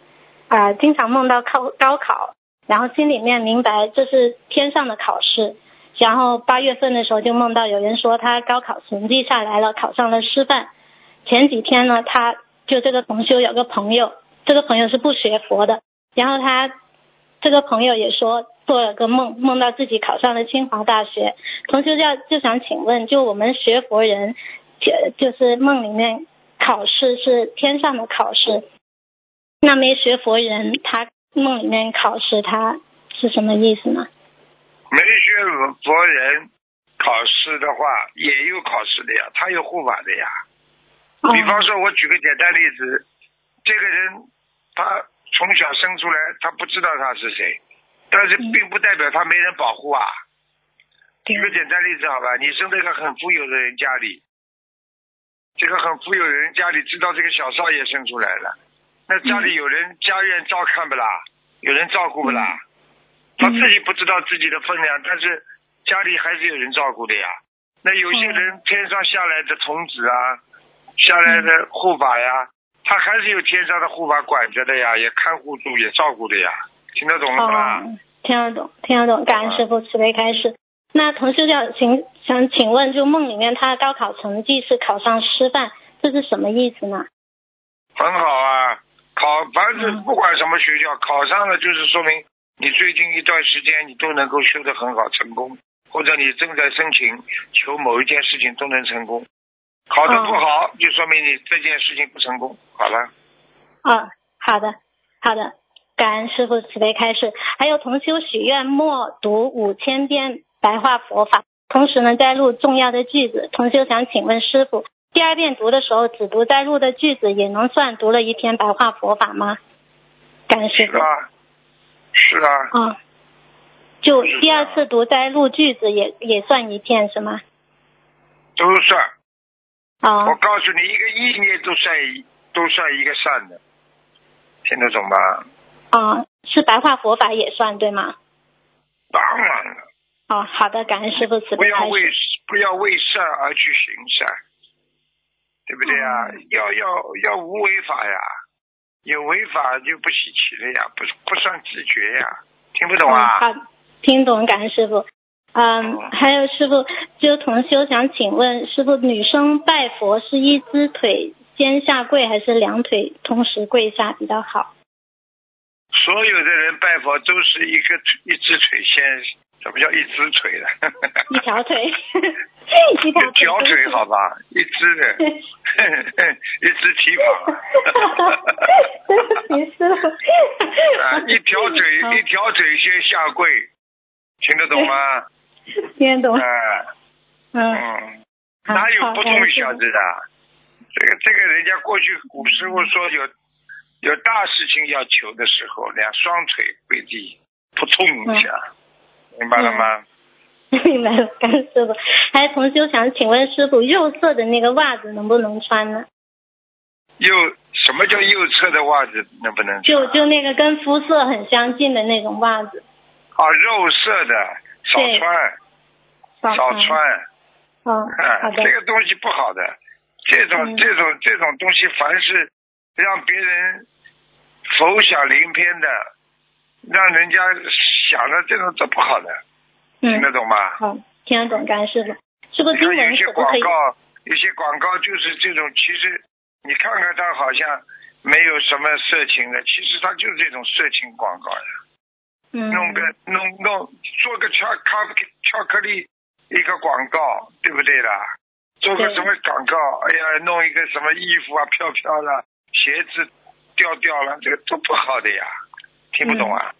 啊、经常梦到考高考，然后心里面明白这是天上的考试。然后八月份的时候就梦到有人说他高考成绩下来了，考上了师范。前几天呢，他就这个同修有个朋友，这个朋友是不学佛的，然后他这个朋友也说做了个梦，梦到自己考上了清华大学。同修要就想请问，就我们学佛人，就就是梦里面考试是天上的考试，那没学佛人他梦里面考试他是什么意思呢？没学佛人考试的话，也有考试的呀，他有护法的呀。哦比方说，我举个简单例子，这个人他从小生出来，他不知道他是谁，但是嗯并不代表他没人保护啊。对举个简单例子好吧，你生在一个很富有的人家里，这个很富有的人家里知道这个小少爷生出来了，那家里有人家院照看不啦？有人照顾不啦？他自己不知道自己的分量，但是家里还是有人照顾的呀。那有些人天上下来的童子啊，下来的护法呀，他还是有天上的护法管着的呀，也看护住，也照顾的呀。听得懂了吗？哦，听得懂，听得懂，感恩师傅慈悲开示。那同事想请想请问，就梦里面他的高考成绩是考上师范，这是什么意思呢？很好啊，考凡是嗯不管什么学校，考上了就是说明你最近一段时间你都能够修得很好，成功，或者你正在申请求某一件事情都能成功。考得不好，就说明你这件事情不成功。好了，啊，好的，好的，感恩师傅慈悲开示。还有同修许愿默读五千遍白话佛法，同时呢摘录重要的句子。同修想请问师傅，第二遍读的时候只读在录的句子，也能算读了一篇白话佛法吗？感恩师傅。是啊，是啊，啊，就第二次读摘录句子也也算一片是吗？都算。啊我告诉你，一个意念都算一，都算一个善的，听得懂吗？啊，是白话佛法也算对吗？当然了，哦，好的，感恩师傅慈不要为。不要为善而去行善，对不对啊？嗯要要要无为法呀，有为法就不稀奇了呀，不不算自觉呀，听不懂啊？嗯、好，听懂，感恩师傅。嗯，哦还有师傅，就同修想请问师傅，女生拜佛是一只腿先下跪，还是两腿同时跪下比较好？所有的人拜佛都是一个一只腿先，什么叫一只腿的？一条腿，一条腿好吧，一只的，一只蹄膀。你师傅。啊，一条腿一条腿先下跪，听得懂吗？听得懂。啊，嗯，嗯，哪有不通晓得的？这个这个人家过去古师傅说有有大事情要求的时候，两双腿跪地，扑通一下，明白了吗？明白了，感谢师傅。还有同修想请问师傅，右侧的那个袜子能不能穿呢？右什么叫右侧的袜子能不能穿？就就那个跟肤色很相近的那种袜子，啊，肉色的少穿，少少穿。嗯，啊好，的这。个东西不好的，这种、嗯这种这种东西，凡是让别人浮想联翩的，让人家想的这种都不好的，听得嗯，懂吗？好，听得懂，感恩师傅。师傅你经看有些文可不可以？广告，有些广告就是这种，其实你看看它好像没有什么色情的，其实它就是这种色情广告呀。嗯，弄个弄弄做个巧咖巧克力一个广告，对不对啦？做个什么广告？哎呀，弄一个什么衣服啊，飘飘的，鞋子掉掉了，这个都不好的呀，听不懂啊？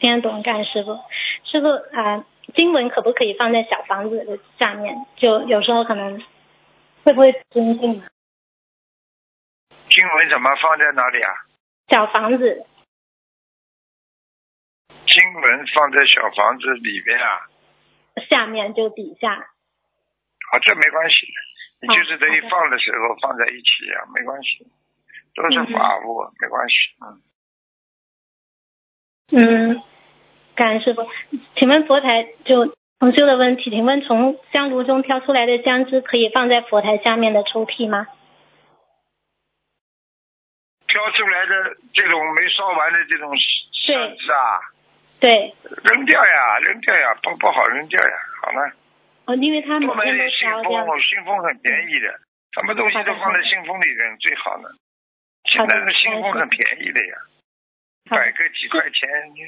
听得懂，感恩师傅。师傅啊、经文可不可以放在小房子的下面？就有时候可能会不会尊敬啊？经文怎么放在哪里啊？小房子，经文放在小房子里边啊？下面就底下。啊，这没关系，你就是等于放的时候放在一起啊、没关系，都是嗯法物，没关系。嗯，嗯，感恩师傅。请问佛台就同修的问题，请问从香炉中挑出来的香枝可以放在佛台下面的抽屉吗？挑出来的这种没烧完的这种香枝啊，对，扔掉呀，扔掉呀，不不好扔掉呀，好了。哦，因为他每多买天都点信。封，信封很便宜的，什么东西都放在信封里扔最好呢。现在的信封很便宜的呀，好的买个几块钱，你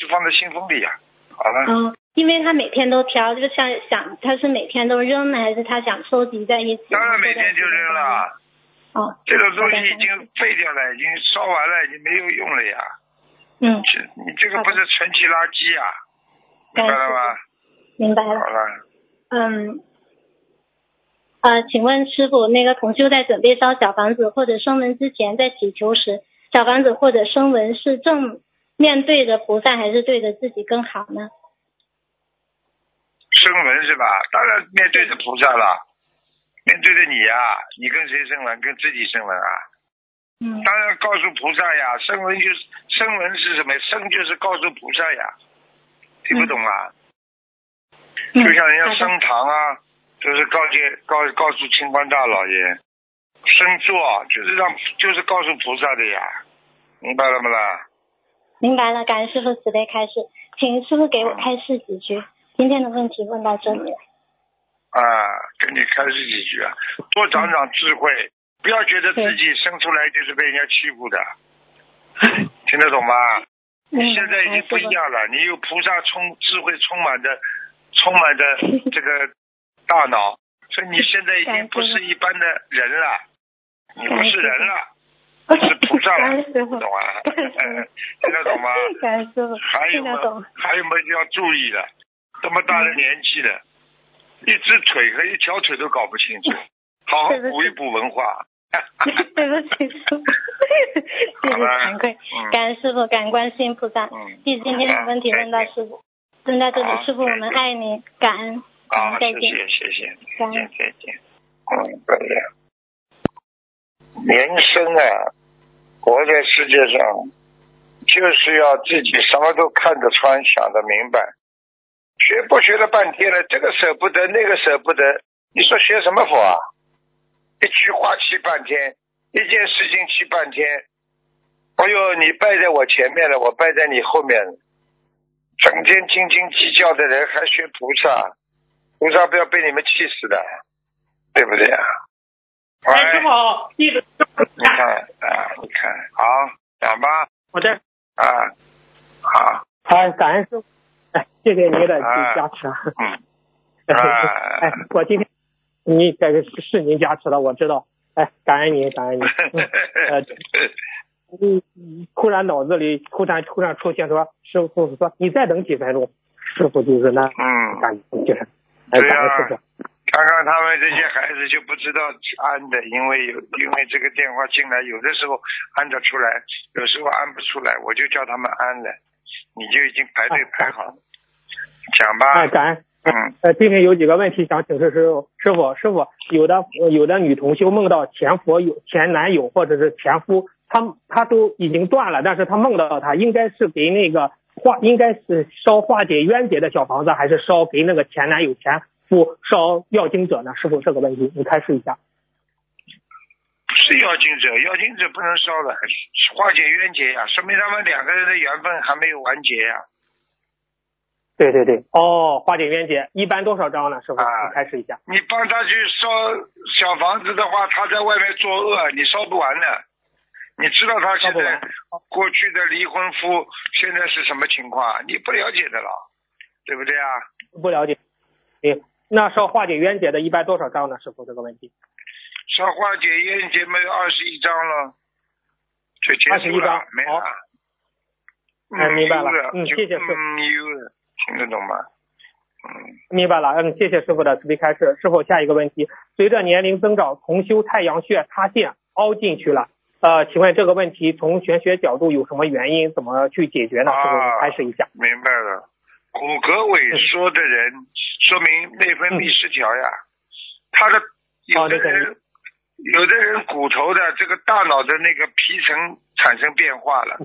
就放在信封里呀。好了，嗯，因为他每天都挑，就像想他是每天都扔呢，还是他想收集在一起？当然每天就扔了。哦，这种东西已经废掉了，已经烧完了，已经没有用了呀。嗯，这你这个不是存起垃圾啊？明白了吗？明白了好。了，嗯，呃，请问师傅，那个同修在准备烧小房子或者声闻之前，在祈求时，小房子或者声闻是正面对着菩萨，还是对着自己更好呢？声闻是吧？当然面对着菩萨了，面对着你呀、你跟谁声闻？跟自己声闻啊？嗯当然告诉菩萨呀，声闻就是声闻是什么？声就是告诉菩萨呀，听不懂啊？嗯，就像人家升堂啊，就是告诫告告诉清官大老爷，升座就是让就是告诉菩萨的呀，明白了没啦？明白了，感恩师傅慈悲开示，请师傅给我开示几句。今天的问题问到这里了。啊，给你开示几句啊，多长长智慧，不要觉得自己生出来就是被人家欺负的，听得懂吗？嗯你现在已经不一样了，你有菩萨充智慧充满的充满的 这个大脑，所以你现在已经不是一般的人了，你不是人了，是菩萨懂啊？听得懂吗？还有么听得懂。还有么要注意的，这么大的年纪了，一只腿和一条腿都搞不清楚，好好补一补文化。对不起，师傅，弟子惭愧，嗯感恩师傅，感恩观世音菩萨。嗯，弟子今天的问题问到师傅，问到这里，师傅我们爱你，感恩，感好，恩，再谢见。谢谢谢，再见再见。嗯，再见。人生啊，活在世界上，就是要自己什么都看得穿、想得明白。学不学了半天了，这个舍不得，那个舍不得，你说学什么佛啊？一句话气半天，一件事情气半天。哎呦，你败在我前面了，我败在你后面了。整天斤斤计较的人还学菩萨，菩萨不要被你们气死的，对不对啊？哎，师喂，傅好，弟子你看啊，你看，好，讲吧，我这啊，好，啊，感恩师傅，哎，谢谢您的啊加持啊。嗯，啊 哎，我今天你这个是是您加持的，我知道。哎，感恩您，感恩您。嗯呃，突，然脑子里突然突然出现说，师傅说你再等几分钟，师傅就是那嗯，感就是，哎，对感恩师呀傅。看看他们这些孩子就不知道按的，因为有因为这个电话进来，有的时候按得出来，有时候按不出来，我就叫他们按了，你就已经排队排好了。讲吧，哎，感恩。嗯，呃，今天有几个问题想请示师傅。师傅，师傅，有的有的女同修梦到前佛友、前男友或者是前夫，他他都已经断了，但是他梦到他，应该是给那个化，应该是烧化解冤结的小房子，还是烧给那个前男友、前夫烧要经者呢？师傅，这个问题你开示一下。不是要经者，要经者不能烧的，化解冤结呀，说明他们两个人的缘分还没有完结呀。对对对，哦，化解冤结一般多少张呢？师傅，啊你开始一下。你帮他去烧小房子的话，他在外面作恶，你烧不完的。你知道他现在过去的离婚夫现在是什么情况？你不了解的了，对不对啊？不了解。对，那烧化解冤结的一般多少张呢？师傅，这个问题。烧化解冤结没有二十一章了，就结束21了章，没了。嗯明白了嗯谢谢师傅听得懂吗？嗯，明白了，嗯，谢谢师傅的慈悲开示。师傅，下一个问题，随着年龄增长，重修太阳穴塌陷凹进去了，呃，请问这个问题从玄学角度有什么原因？怎么去解决呢？师傅，啊开始一下。明白了。骨骼萎缩的人，说明内分泌失调呀。他的有的人，有的人骨头的这个大脑的那个皮层产生变化了，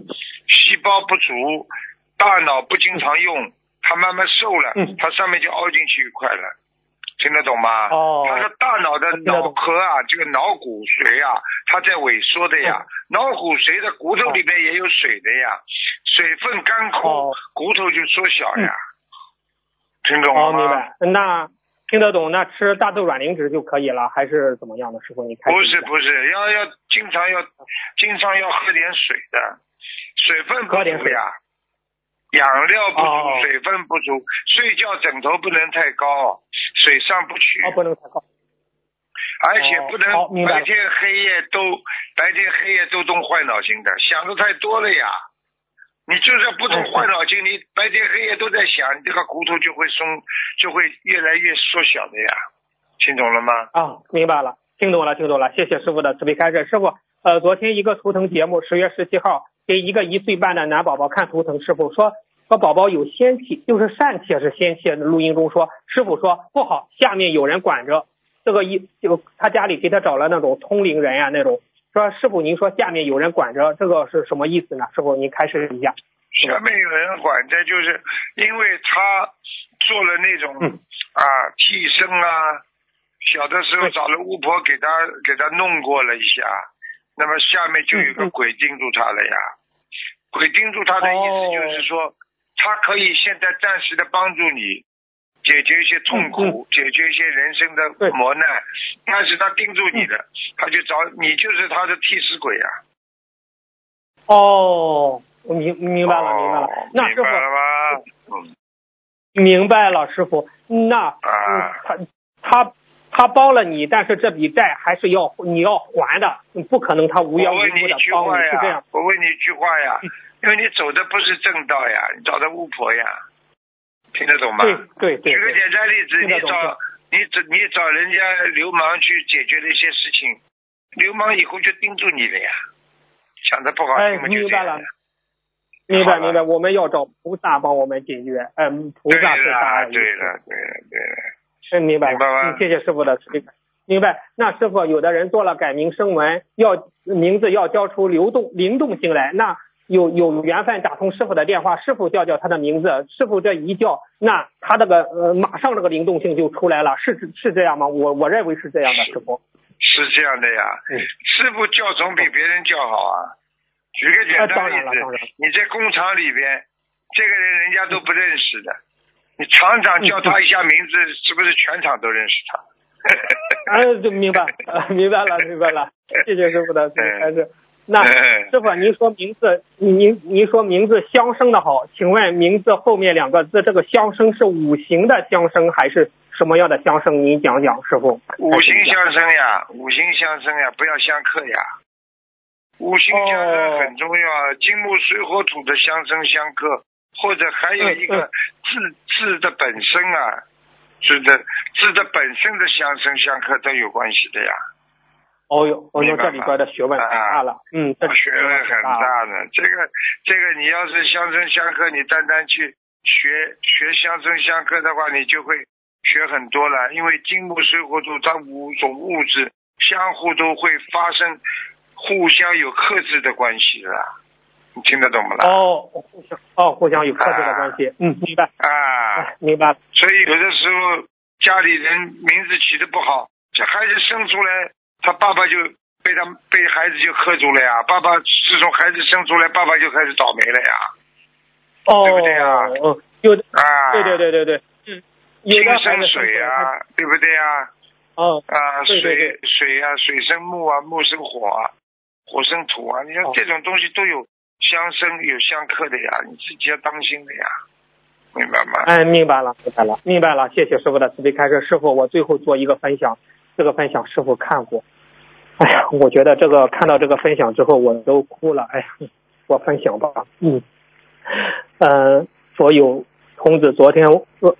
细胞不足，大脑不经常用，它慢慢瘦了嗯，它上面就凹进去一块了。听得懂吗？哦他的大脑的脑壳啊，这个脑骨髓啊，它在萎缩的呀。嗯脑骨髓的骨头里面也有水的呀，水分干枯，哦骨头就缩小呀。听懂了哦，吗？明白。那听得懂？那吃大豆卵磷脂就可以了，还是怎么样的？师傅，你看不。是不是，要要经常要经常要喝点水的，水分不喝点水养料不足，哦水分不足，睡觉枕头不能太高，水上不去，哦，不能太高。而且不能哦白天黑夜都白天黑夜都动坏脑筋的，想的太多了呀。你就算不动嗯坏脑筋，你白天黑夜都在想，你这个骨头就会松，就会越来越缩小的呀。听懂了吗？啊，明白了，听懂了，听懂了，谢谢师傅的慈悲开示。师傅，呃，昨天一个图腾节目，十月十七号给一个一岁半的男宝宝看图腾，师傅说说宝宝有仙气，就是疝气还是仙气？录音中说，师傅说不好，下面有人管着。这个一就他家里给他找了那种通灵人呀、那种，说师傅您说下面有人管着，这个是什么意思呢？师傅您开始一下。下面有人管着，就是因为他做了那种、嗯啊替身啊，小的时候找了巫婆给他给他弄过了一下，那么下面就有个鬼盯住他了呀。鬼盯住他的意思就是说，他可以现在暂时的帮助你。解决一些痛苦，解决一些人生的磨难，但是他盯住你的，他就找你就是他的替死鬼啊！哦，我明明白了，明白了哦。那师明白了傅吗？嗯明白了，师傅。那啊嗯，他他他帮了你，但是这笔债还是要你要还的，不可能他无缘无我问你故的一句话帮你，是这样呀。，我问你一句话呀，因为你走的不是正道呀，你找的巫婆呀，听得懂吗？对对对对，举个简单例子，你找你找你找人家流氓去解决了一些事情，流氓以后就盯住你了呀，想的不好哎听嘛就明白了这样明白明白，我们要找菩萨帮我们解决。嗯，菩萨是大了，爱对了，对了，对了，嗯，明白了。明白吗嗯，谢谢师傅的。明白。那师傅，有的人做了改名声纹，要名字要交出流动灵动性来，那有有缘分打通师傅的电话，师傅叫叫他的名字，师傅这一叫，那他这个呃马上这个灵动性就出来了，是是这样吗？我我认为是这样的，师傅。是这样的呀。嗯师傅叫总比别人叫好啊。举个简单例子，你在工厂里边，这个人人家都不认识的，你厂长叫他一下名字，是不是全场都认识他？啊，就明白，呃，明白了，明白了，谢谢师傅的开示。那嗯师傅，您说名字，您您说名字相生的好，请问名字后面两个字，这个相生是五行的相生还是什么样的相生？您讲讲，师傅。五行相生呀，五行相生呀，不要相克呀。五行相生很重要，金木水火土的相生相克，或者还有一个字字的本身啊，是的字的本身的相生相克都有关系的呀。哦哟，哦哟，这里边的学问很大了，嗯，这学问很大的。这个这个，你要是相生相克，你单单去学学相生相克的话，你就会学很多了。因为金木水火土它五种物质相互都会发生互相有克制的关系的，你听得懂不啦？哦，互相哦，互相有克制的关系，嗯，明白啊，明白。所以有的时候家里人名字起的不好，这孩子生出来。他爸爸就被他被孩子就克住了呀，爸爸自从孩子生出来，爸爸就开始倒霉了呀，哦，对不对呀？嗯，有的啊，对对对对对，嗯，金生水呀，对不对呀？哦，啊，水水呀，水生木啊，木生火啊，火生土啊，你说这种东西都有相生有相克的呀，你自己要当心的呀，明白吗？哎，明白了，明白了，明白了，谢谢师傅的慈悲开示，师傅，我最后做一个分享。这个分享师傅看过，哎呀，我觉得这个看到这个分享之后我都哭了。哎呀，我分享吧，嗯，嗯，所有童子昨天问，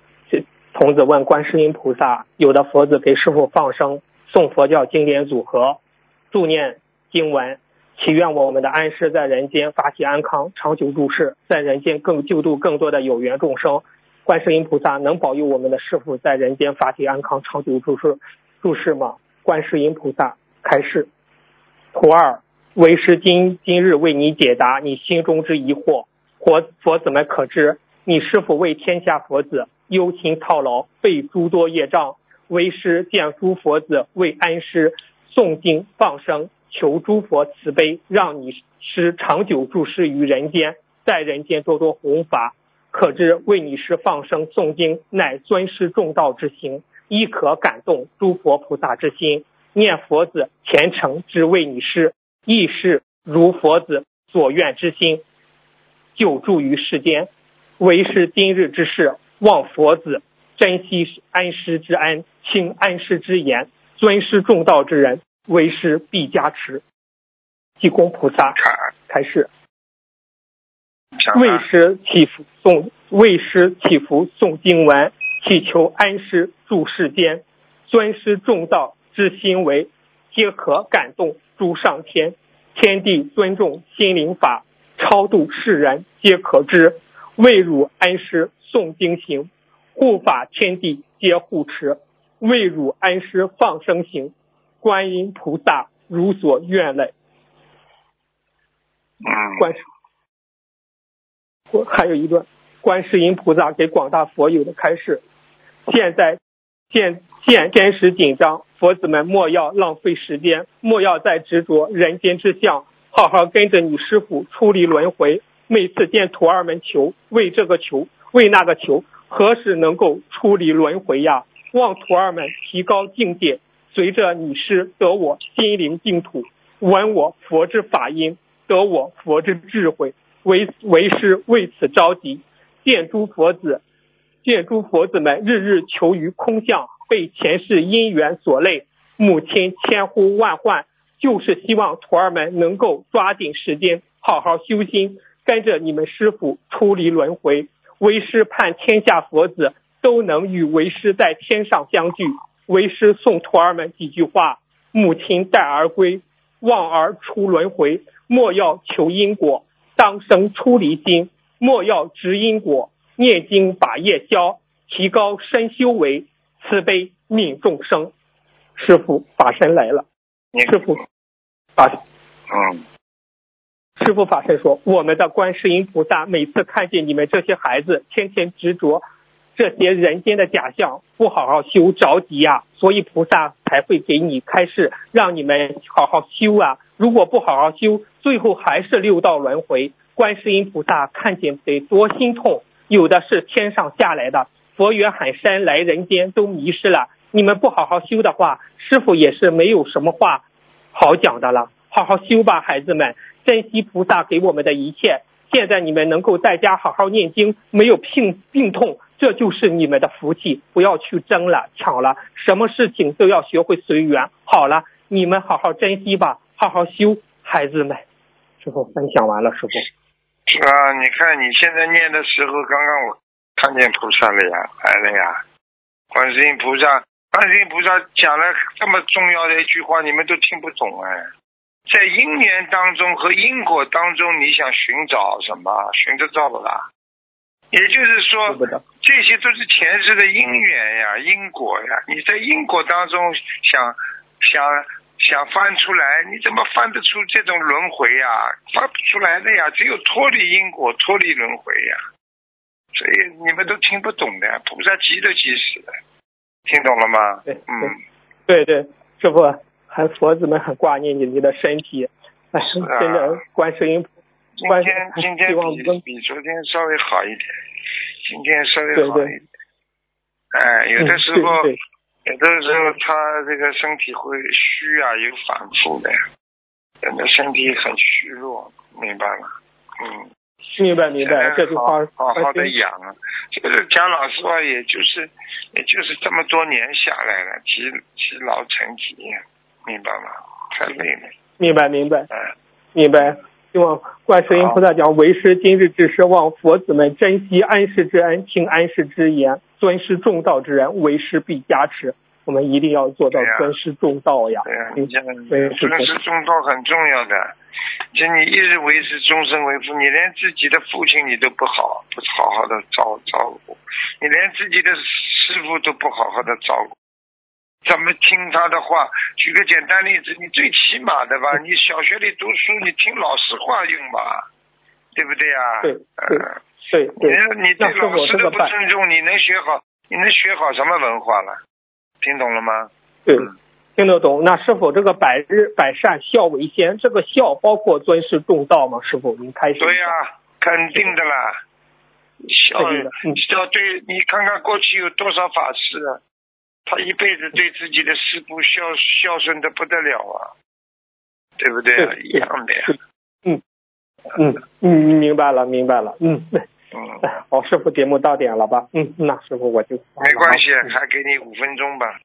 童子问观世音菩萨，有的佛子给师傅放生，送佛教经典组合，助念经文，祈愿我们的安师在人间法体安康，长久住世，在人间更救度更多的有缘众生。观世音菩萨能保佑我们的师傅在人间法体安康，长久住世。住世吗，观世音菩萨开示：徒二，为师今今日为你解答你心中之疑惑。佛佛子们可知，你师父为天下佛子忧心操劳，被诸多业障。为师见诸佛子为安师诵经放生，求诸佛慈悲，让你师长久住世于人间，在人间多多弘法。可知为你师放生诵经，乃尊师重道之行。亦可感动诸佛菩萨之心，念佛子虔诚之为你师，亦是如佛子所愿之心，久住于世间。为师今日之事，望佛子珍惜安师之恩，听安师之言，尊师重道之人，为师必加持。济公菩萨开示，为师祈福诵，为师祈福诵经文。祈求安师住世间，尊师重道之心为，皆可感动诸上天，天地尊重心灵法，超度世人皆可知。为汝安师诵经行，护法天地皆护持。为汝安师放生行，观音菩萨如所愿累。观还有一段，观世音菩萨给广大佛友的开示。现在现现真实紧张，佛子们莫要浪费时间，莫要再执着人间之相，好好跟着你师傅出离轮回。每次见徒儿们求，为这个求，为那个求，何时能够出离轮回呀？望徒儿们提高境界，随着你师得我心灵净土，闻我佛之法音，得我佛之智慧。为为师为此着急，见诸佛子。见诸佛子们日日求于空相，被前世因缘所累，母亲千呼万唤，就是希望徒儿们能够抓紧时间好好修心，跟着你们师傅出离轮回。为师盼天下佛子都能与为师在天上相聚。为师送徒儿们几句话：母亲待儿归，望儿出轮回，莫要求因果，当生出离心，莫要执因果。念经把业消，提高身修为，慈悲悯众生。师傅法身来了，师傅法，嗯，师傅法身说：“我们的观世音菩萨每次看见你们这些孩子天天执着这些人间的假象，不好好修，着急呀，所以菩萨才会给你开示，让你们好好修啊。如果不好好修，最后还是六道轮回。观世音菩萨看见得多心痛。”有的是天上下来的，佛缘很深，来人间都迷失了。你们不好好修的话，师傅也是没有什么话好讲的了。好好修吧，孩子们，珍惜菩萨给我们的一切。现在你们能够在家好好念经，没有病病痛，这就是你们的福气。不要去争了、抢了，什么事情都要学会随缘。好了，你们好好珍惜吧，好好修，孩子们，师傅分享完了，师傅。是吧？你看你现在念的时候，刚刚我看见菩萨了呀，来了呀。观世音菩萨，观世音菩萨讲了这么重要的一句话，你们都听不懂哎。在因缘当中和因果当中，你想寻找什么？寻得到的啦。也就是说，这些都是前世的因缘呀、因果呀。你在因果当中想想想翻出来，你怎么翻得出这种轮回呀？翻不出来的呀，只有脱离因果、脱离轮回呀。所以你们都听不懂的，菩萨急都急死了，听懂了吗？对，嗯，对对，师傅，还佛子们很挂念你你的身体，哎，真的，观世音，今天今天比比昨天稍微好一点，今天稍微好一点。哎，有的时候，有的时候他这个身体会虚啊，有反复的，人的身体很虚弱，明白吗？嗯。明白明白，这句话好好的养啊，这个讲老实话，也就是也就是这么多年下来了，积积劳成疾，明白吗？太累了。明白明白，嗯，明白。希望观世音菩萨讲为师今日之师，望佛子们珍惜安世之恩，听安世之言，尊师重道之人，为师必加持。我们一定要做到尊师重道呀。对呀，尊师重道很重要的。就你一日为师，终身为父，你连自己的父亲你都不好，不好好的照照顾，你连自己的师傅都不好好的照顾，怎么听他的话？举个简单例子，你最起码的吧，你小学里读书，你听老师话用吧，对不对啊？对对对。你你对老师的不尊重，你能学好？你能学好什么文化了？听懂了吗？对。听得懂？那是否这个百日百善孝为先？这个孝包括尊师重道吗？师傅，您开始。对呀，肯定的啦。孝孝对，你看看过去有多少法师啊，他一辈子对自己的师傅孝孝顺的不得了啊，对不对？一样的呀。嗯嗯嗯，明白了，明白了。嗯嗯。好，师傅，节目到点了吧？嗯，那师傅我就。没关系，还给你五分钟吧。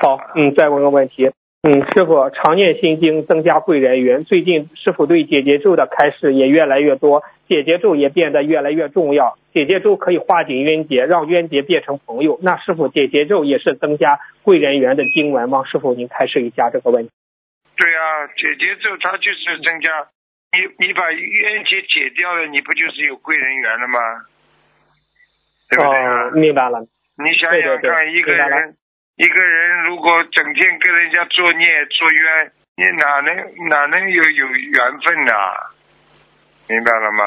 好，嗯，再问个问题，嗯，师傅常念心经增加贵人缘，最近师傅对姐姐咒的开示也越来越多，姐姐咒也变得越来越重要，姐姐咒可以化解冤结，让冤结变成朋友。那师傅姐姐咒也是增加贵人缘的经文吗？师傅您开示一下这个问题。对啊，姐姐咒它就是增加，你你把冤结解掉了，你不就是有贵人缘了吗？对不对啊？明白了。你想想看，一个人。一个人如果整天跟人家作孽作冤，你哪能哪能有有缘分呢？明白了吗？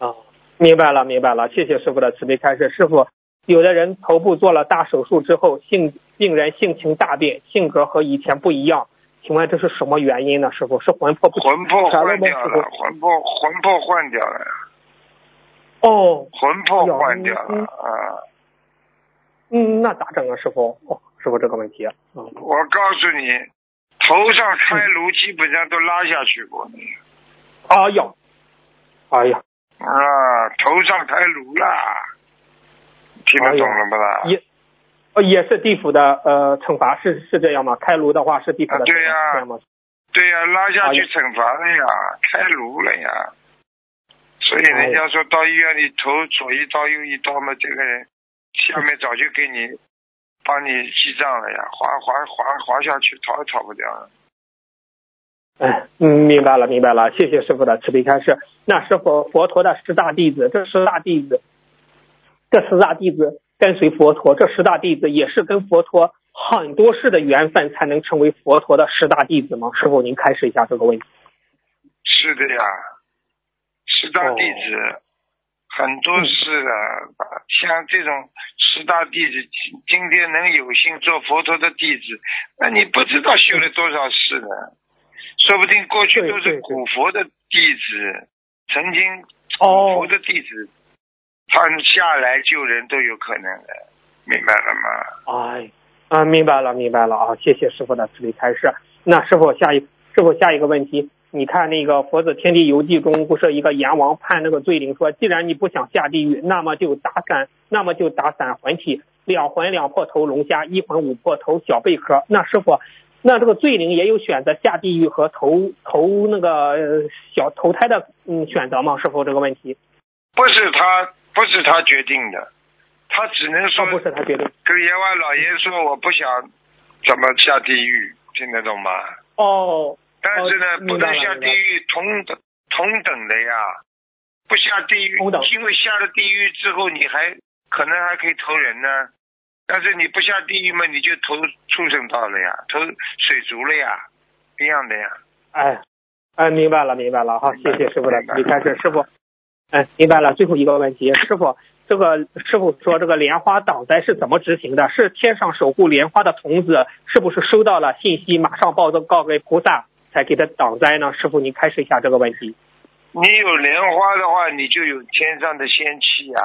啊，明白了，明白了。谢谢师傅的慈悲开示。师傅，有的人头部做了大手术之后，性病人性情大变，性格和以前不一样，请问这是什么原因呢？师傅是魂魄不魂魄换掉了，魂魄魂魄换掉了。哦，魂魄换掉了啊。嗯，那咋整啊，师傅？哦。是不这个问题？嗯，我告诉你，头上开颅基本上都拉下去过。哎呀，哎呀，啊，头上开颅啦，听得懂了不啦？也，呃，也是地府的呃惩罚，是是这样吗？开颅的话是地府的对呀，对呀，拉下去惩罚了呀，开颅了呀。所以人家说到医院里头左一刀右一刀嘛，这个人下面早就给你。帮你记账了呀，滑滑滑滑下去，逃也逃不掉了。哎，嗯，明白了，明白了，谢谢师傅的慈悲开示。那师傅，佛陀的十大弟子，这十大弟子，这十大弟子跟随佛陀，这十大弟子也是跟佛陀很多世的缘分才能成为佛陀的十大弟子吗？师傅，您开示一下这个问题。是的呀，十大弟子。很多事的，像这种十大弟子，今天能有幸做佛陀的弟子，那你不知道修了多少事呢？说不定过去都是古佛的弟子，曾经古佛的弟子，他下来救人都有可能的，明白了吗？哎，啊，明白了，明白了啊！谢谢师傅的慈悲开示。那师傅下一，师傅下一个问题。你看那个《佛子天地游记》中，不是一个阎王判那个罪灵说，既然你不想下地狱，那么就打散，那么就打散魂体，两魂两魄投龙虾，一魂五魄投小贝壳。那师傅，那这个罪灵也有选择下地狱和投投那个呃小投胎的嗯选择吗？师傅这个问题不是他，不是他决定的，他只能说不是他决定。跟阎王老爷说我不想怎么下地狱，听得懂吗？哦。但是呢，哦不能下地狱同等同等的呀，不下地狱，因为下了地狱之后，你还可能还可以投人呢。但是你不下地狱嘛，你就投畜生道了呀，投水族了呀，一样的呀。哎，哎，明白了，明白了，好，谢谢师傅的离开是师傅，哎，明白了。最后一个问题，师傅，这个师傅说这个莲花挡灾是怎么执行的？是天上守护莲花的童子是不是收到了信息，马上报告给菩萨，才给他挡灾呢？师傅，您开示一下这个问题。你有莲花的话，你就有天上的仙气呀、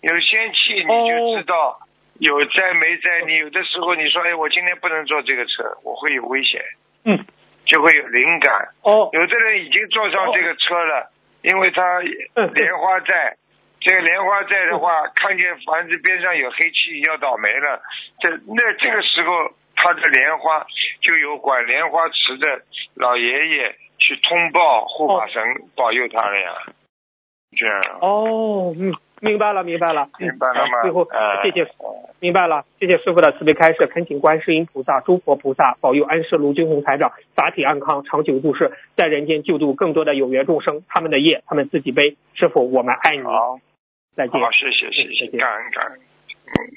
有仙气你就知道有灾没灾。你有的时候你说，哎，我今天不能坐这个车，我会有危险，嗯，就会有灵感。哦，有的人已经坐上这个车了，因为他莲花在，这个莲花在的话，看见房子边上有黑气，要倒霉了。这那这个时候，他的莲花就有管莲花池的老爷爷去通报护法神保佑他了呀。这样。哦，嗯，明白了，明白了，明白了吗？最后呃谢谢，明白了，谢谢师傅的慈悲开示，恳请观世音菩萨、诸佛菩萨保佑安世卢军红台长法体安康，长久住世，在人间救度更多的有缘众生，他们的业他们自己背。师傅，我们爱你。好，再见。好，谢谢，谢谢，感恩，感恩。嗯，